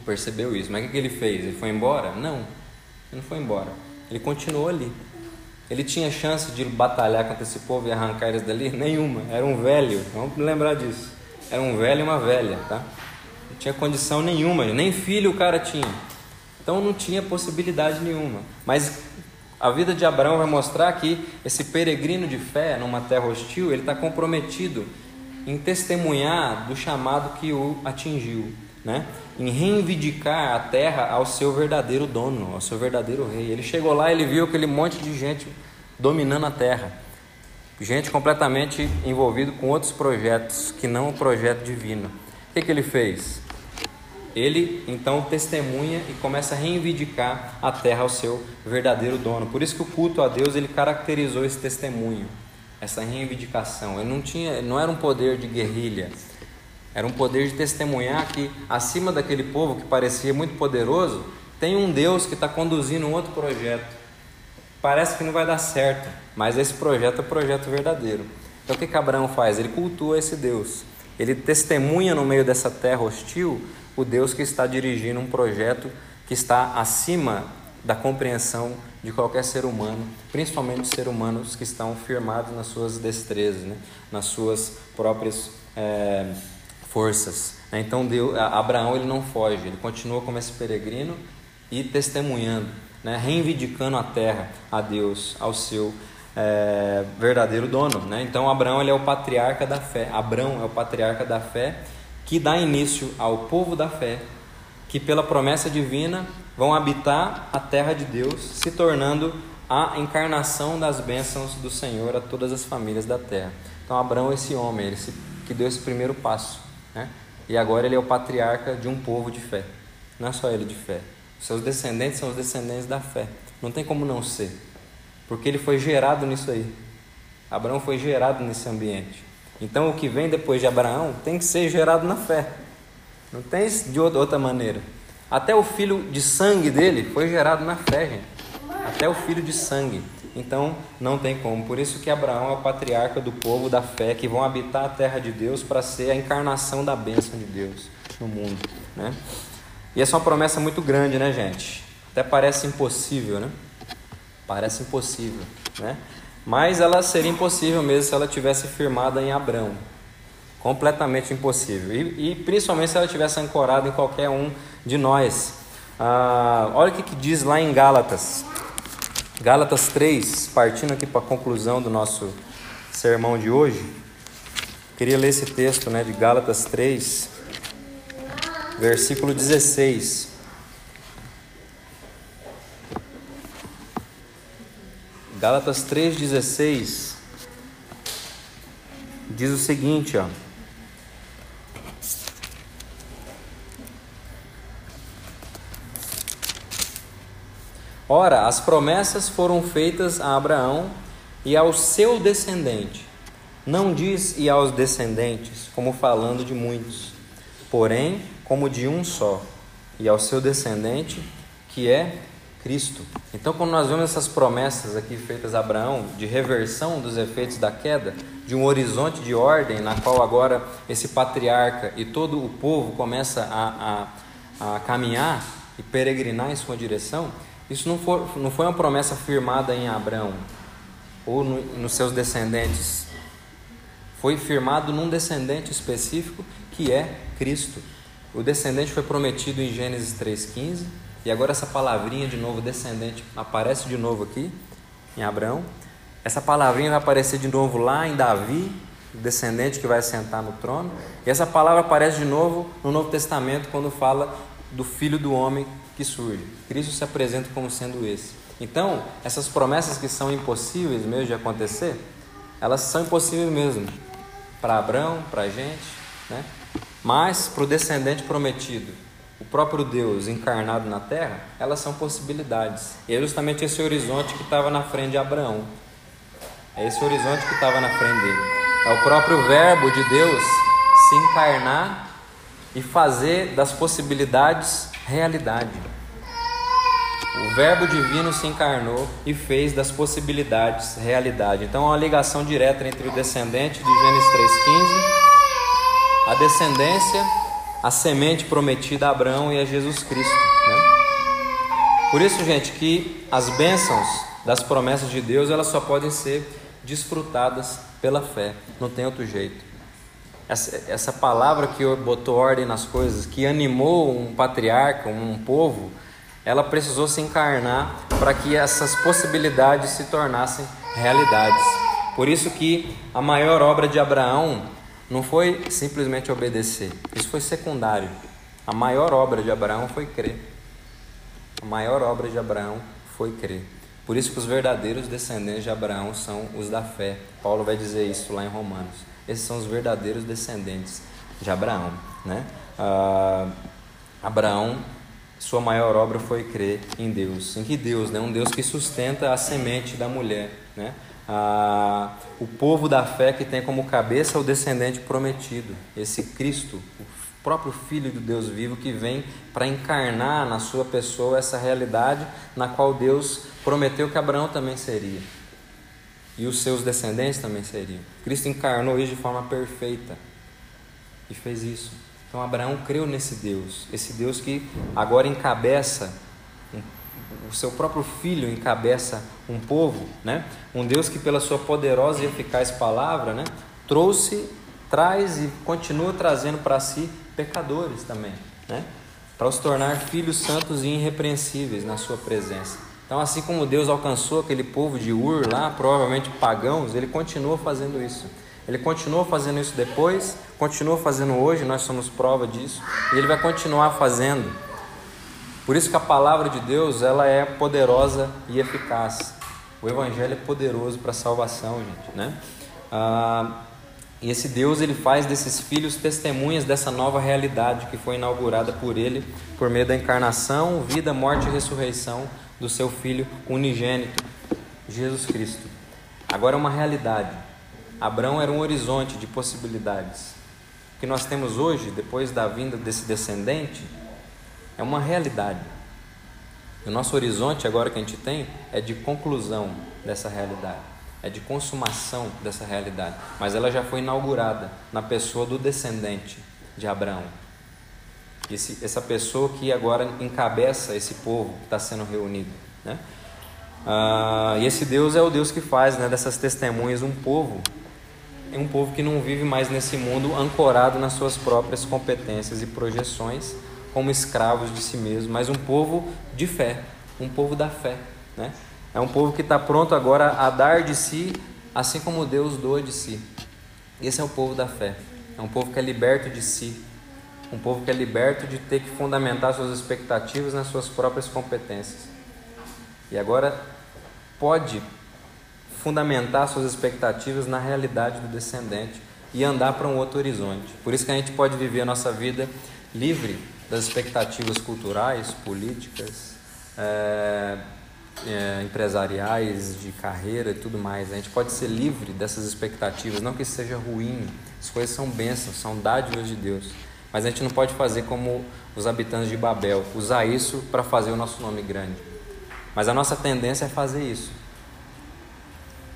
percebeu isso. Mas o que ele fez? Ele foi embora? Não, ele não foi embora. Ele continuou ali. Ele tinha chance de batalhar contra esse povo e arrancar eles dali? Nenhuma. Era um velho. Vamos lembrar disso. Era um velho e uma velha, tá? Não tinha condição nenhuma. Nem filho o cara tinha. Então não tinha possibilidade nenhuma. Mas a vida de Abraão vai mostrar que esse peregrino de fé numa terra hostil, ele está comprometido em testemunhar do chamado que o atingiu né? em reivindicar a terra ao seu verdadeiro dono, ao seu verdadeiro rei. Ele chegou lá, ele viu aquele monte de gente dominando a terra, gente completamente envolvido com outros projetos que não o projeto divino. O que, que ele fez? Ele então testemunha e começa a reivindicar a terra ao seu verdadeiro dono. Por isso que o culto a Deus ele caracterizou esse testemunho, essa reivindicação. Ele não tinha, não era um poder de guerrilha era um poder de testemunhar que acima daquele povo que parecia muito poderoso, tem um Deus que está conduzindo um outro projeto. Parece que não vai dar certo, mas esse projeto é o projeto verdadeiro. Então o que, que Abraão faz? Ele cultua esse Deus. Ele testemunha no meio dessa terra hostil o Deus que está dirigindo um projeto que está acima da compreensão de qualquer ser humano, principalmente os seres humanos que estão firmados nas suas destrezas, né? nas suas próprias é, forças. Né? Então Deus, Abraão ele não foge, ele continua como esse peregrino e testemunhando, né? reivindicando a terra a Deus, ao seu é, verdadeiro dono. Né? Então Abraão ele é o patriarca da fé. Abraão é o patriarca da fé que dá início ao povo da fé, que pela promessa divina vão habitar a terra de Deus, se tornando a encarnação das bênçãos do Senhor a todas as famílias da terra. Então Abraão é esse homem, ele que deu esse primeiro passo. Né? E agora ele é o patriarca de um povo de fé. Não é só ele de fé. Seus descendentes são os descendentes da fé. Não tem como não ser. Porque ele foi gerado nisso aí. Abraão foi gerado nesse ambiente. Então o que vem depois de Abraão tem que ser gerado na fé. Não tem de outra maneira. Até o filho de sangue dele foi gerado na fé, gente. Até o filho de sangue. Então não tem como. Por isso que Abraão é o patriarca do povo da fé que vão habitar a terra de Deus para ser a encarnação da bênção de Deus no mundo, né? E essa é uma promessa muito grande, né, gente? Até parece impossível, né? Parece impossível, né? Mas ela seria impossível mesmo se ela tivesse firmada em Abraão. Completamente impossível. E, e principalmente se ela tivesse ancorado em qualquer um de nós. Ah, olha o que, que diz lá em Gálatas. Gálatas 3, partindo aqui para a conclusão do nosso sermão de hoje. Queria ler esse texto né, de Gálatas 3, versículo 16. Gálatas 3,16 diz o seguinte, ó. Ora, as promessas foram feitas a Abraão e ao seu descendente. Não diz e aos descendentes, como falando de muitos, porém como de um só, e ao seu descendente, que é Cristo. Então, quando nós vemos essas promessas aqui feitas a Abraão de reversão dos efeitos da queda, de um horizonte de ordem na qual agora esse patriarca e todo o povo começa a, a, a caminhar e peregrinar em sua direção, isso não foi, não foi uma promessa firmada em Abraão ou no, nos seus descendentes. Foi firmado num descendente específico que é Cristo. O descendente foi prometido em Gênesis 3,15 e agora essa palavrinha de novo, descendente, aparece de novo aqui em Abraão. Essa palavrinha vai aparecer de novo lá em Davi, descendente que vai sentar no trono. E essa palavra aparece de novo no Novo Testamento quando fala do filho do homem que surge. Cristo se apresenta como sendo esse. Então, essas promessas que são impossíveis mesmo de acontecer, elas são impossíveis mesmo para Abraão, para a gente, né? mas para o descendente prometido, o próprio Deus encarnado na terra, elas são possibilidades. E é justamente esse horizonte que estava na frente de Abraão. É esse horizonte que estava na frente dele. É o próprio Verbo de Deus se encarnar e fazer das possibilidades realidade. O Verbo divino se encarnou e fez das possibilidades realidade. Então, há uma ligação direta entre o descendente de Gênesis 3,15, a descendência a semente prometida a Abraão e a Jesus Cristo. Né? Por isso, gente, que as bênçãos das promessas de Deus elas só podem ser desfrutadas pela fé, não tem outro jeito. Essa, essa palavra que botou ordem nas coisas, que animou um patriarca, um povo, ela precisou se encarnar para que essas possibilidades se tornassem realidades. Por isso que a maior obra de Abraão não foi simplesmente obedecer, isso foi secundário. A maior obra de Abraão foi crer. A maior obra de Abraão foi crer. Por isso que os verdadeiros descendentes de Abraão são os da fé. Paulo vai dizer isso lá em Romanos. Esses são os verdadeiros descendentes de Abraão. Né? Ah, Abraão, sua maior obra foi crer em Deus. Em que Deus? Né? Um Deus que sustenta a semente da mulher. Né? ah, o povo da fé que tem como cabeça o descendente prometido, esse Cristo, o próprio Filho do Deus vivo que vem para encarnar na sua pessoa essa realidade na qual Deus prometeu que Abraão também seria e os seus descendentes também seriam. Cristo encarnou isso de forma perfeita e fez isso. Então Abraão creu nesse Deus, esse Deus que agora encabeça o seu próprio filho encabeça um povo, né? Um Deus que pela sua poderosa e eficaz palavra, né, trouxe, traz e continua trazendo para si pecadores também, né? Para os tornar filhos santos e irrepreensíveis na sua presença. Então, assim como Deus alcançou aquele povo de Ur lá, provavelmente pagãos, ele continua fazendo isso. Ele continua fazendo isso depois, continua fazendo hoje, nós somos prova disso, e ele vai continuar fazendo por isso que a palavra de Deus ela é poderosa e eficaz. O Evangelho é poderoso para a salvação, gente, né? Ah, e esse Deus ele faz desses filhos testemunhas dessa nova realidade que foi inaugurada por ele por meio da encarnação, vida, morte e ressurreição do seu Filho unigênito, Jesus Cristo. Agora é uma realidade. Abraão era um horizonte de possibilidades. O que nós temos hoje, depois da vinda desse descendente, é uma realidade. O nosso horizonte agora que a gente tem é de conclusão dessa realidade, é de consumação dessa realidade, mas ela já foi inaugurada na pessoa do descendente de Abraão. Esse, essa pessoa que agora encabeça esse povo que está sendo reunido. Né? Ah, e esse Deus é o Deus que faz né, dessas testemunhas um povo é um povo que não vive mais nesse mundo ancorado nas suas próprias competências e projeções, como escravos de si mesmo, mas um povo de fé, um povo da fé. Né? É um povo que está pronto agora a dar de si, assim como Deus doa de si. Esse é o povo da fé. É um povo que é liberto de si, um povo que é liberto de ter que fundamentar suas expectativas nas suas próprias competências. E agora pode fundamentar suas expectativas na realidade do descendente e andar para um outro horizonte. Por isso que a gente pode viver a nossa vida livre das expectativas culturais, políticas, é, é, empresariais, de carreira e tudo mais. A gente pode ser livre dessas expectativas, não que seja ruim, as coisas são bênçãos, são dádivas de Deus. Mas a gente não pode fazer como os habitantes de Babel, usar isso para fazer o nosso nome grande. Mas a nossa tendência é fazer isso.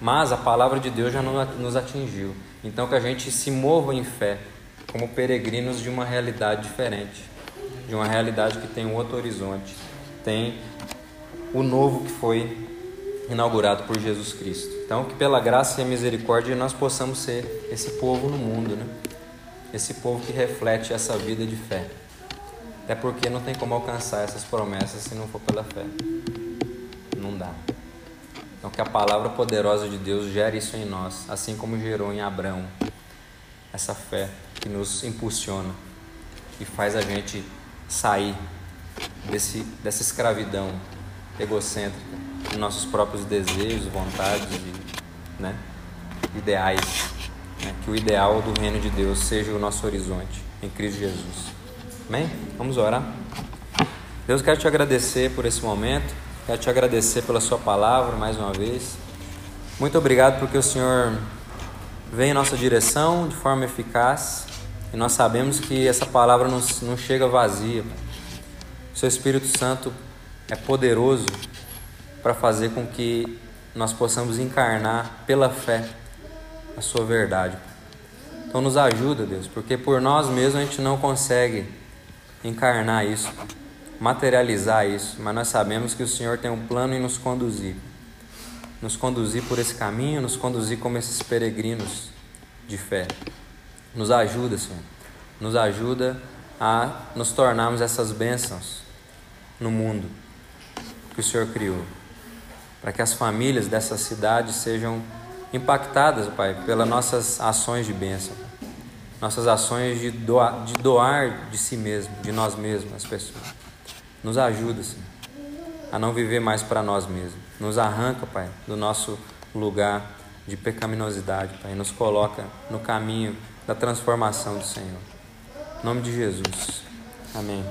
Mas a palavra de Deus já nos atingiu. Então que a gente se mova em fé, como peregrinos de uma realidade diferente, de uma realidade que tem um outro horizonte, tem o novo que foi inaugurado por Jesus Cristo. Então que pela graça e misericórdia nós possamos ser esse povo no mundo, né? Esse povo que reflete essa vida de fé. Até porque não tem como alcançar essas promessas se não for pela fé. Não dá. Então, que a palavra poderosa de Deus gere isso em nós, assim como gerou em Abraão, essa fé que nos impulsiona e faz a gente sair desse, dessa escravidão egocêntrica, de nossos próprios desejos, vontades e né, ideais. Né, que o ideal do reino de Deus seja o nosso horizonte em Cristo Jesus. Amém? Vamos orar. Deus, quero te agradecer por esse momento. Quero te agradecer pela Sua palavra mais uma vez. Muito obrigado porque o Senhor vem em nossa direção de forma eficaz e nós sabemos que essa palavra não, não chega vazia. O Seu Espírito Santo é poderoso para fazer com que nós possamos encarnar pela fé a Sua verdade. Então nos ajuda, Deus, porque por nós mesmos a gente não consegue encarnar isso materializar isso, mas nós sabemos que o Senhor tem um plano em nos conduzir. Nos conduzir por esse caminho, nos conduzir como esses peregrinos de fé. Nos ajuda, Senhor. Nos ajuda a nos tornarmos essas bênçãos no mundo que o Senhor criou. Para que as famílias dessa cidade sejam impactadas, Pai, pelas nossas ações de bênção. Nossas ações de doar, de doar de si mesmo, de nós mesmos, as pessoas. Nos ajuda, Senhor, a não viver mais para nós mesmos. Nos arranca, Pai, do nosso lugar de pecaminosidade, Pai, nos coloca no caminho da transformação do Senhor. Em nome de Jesus. Amém.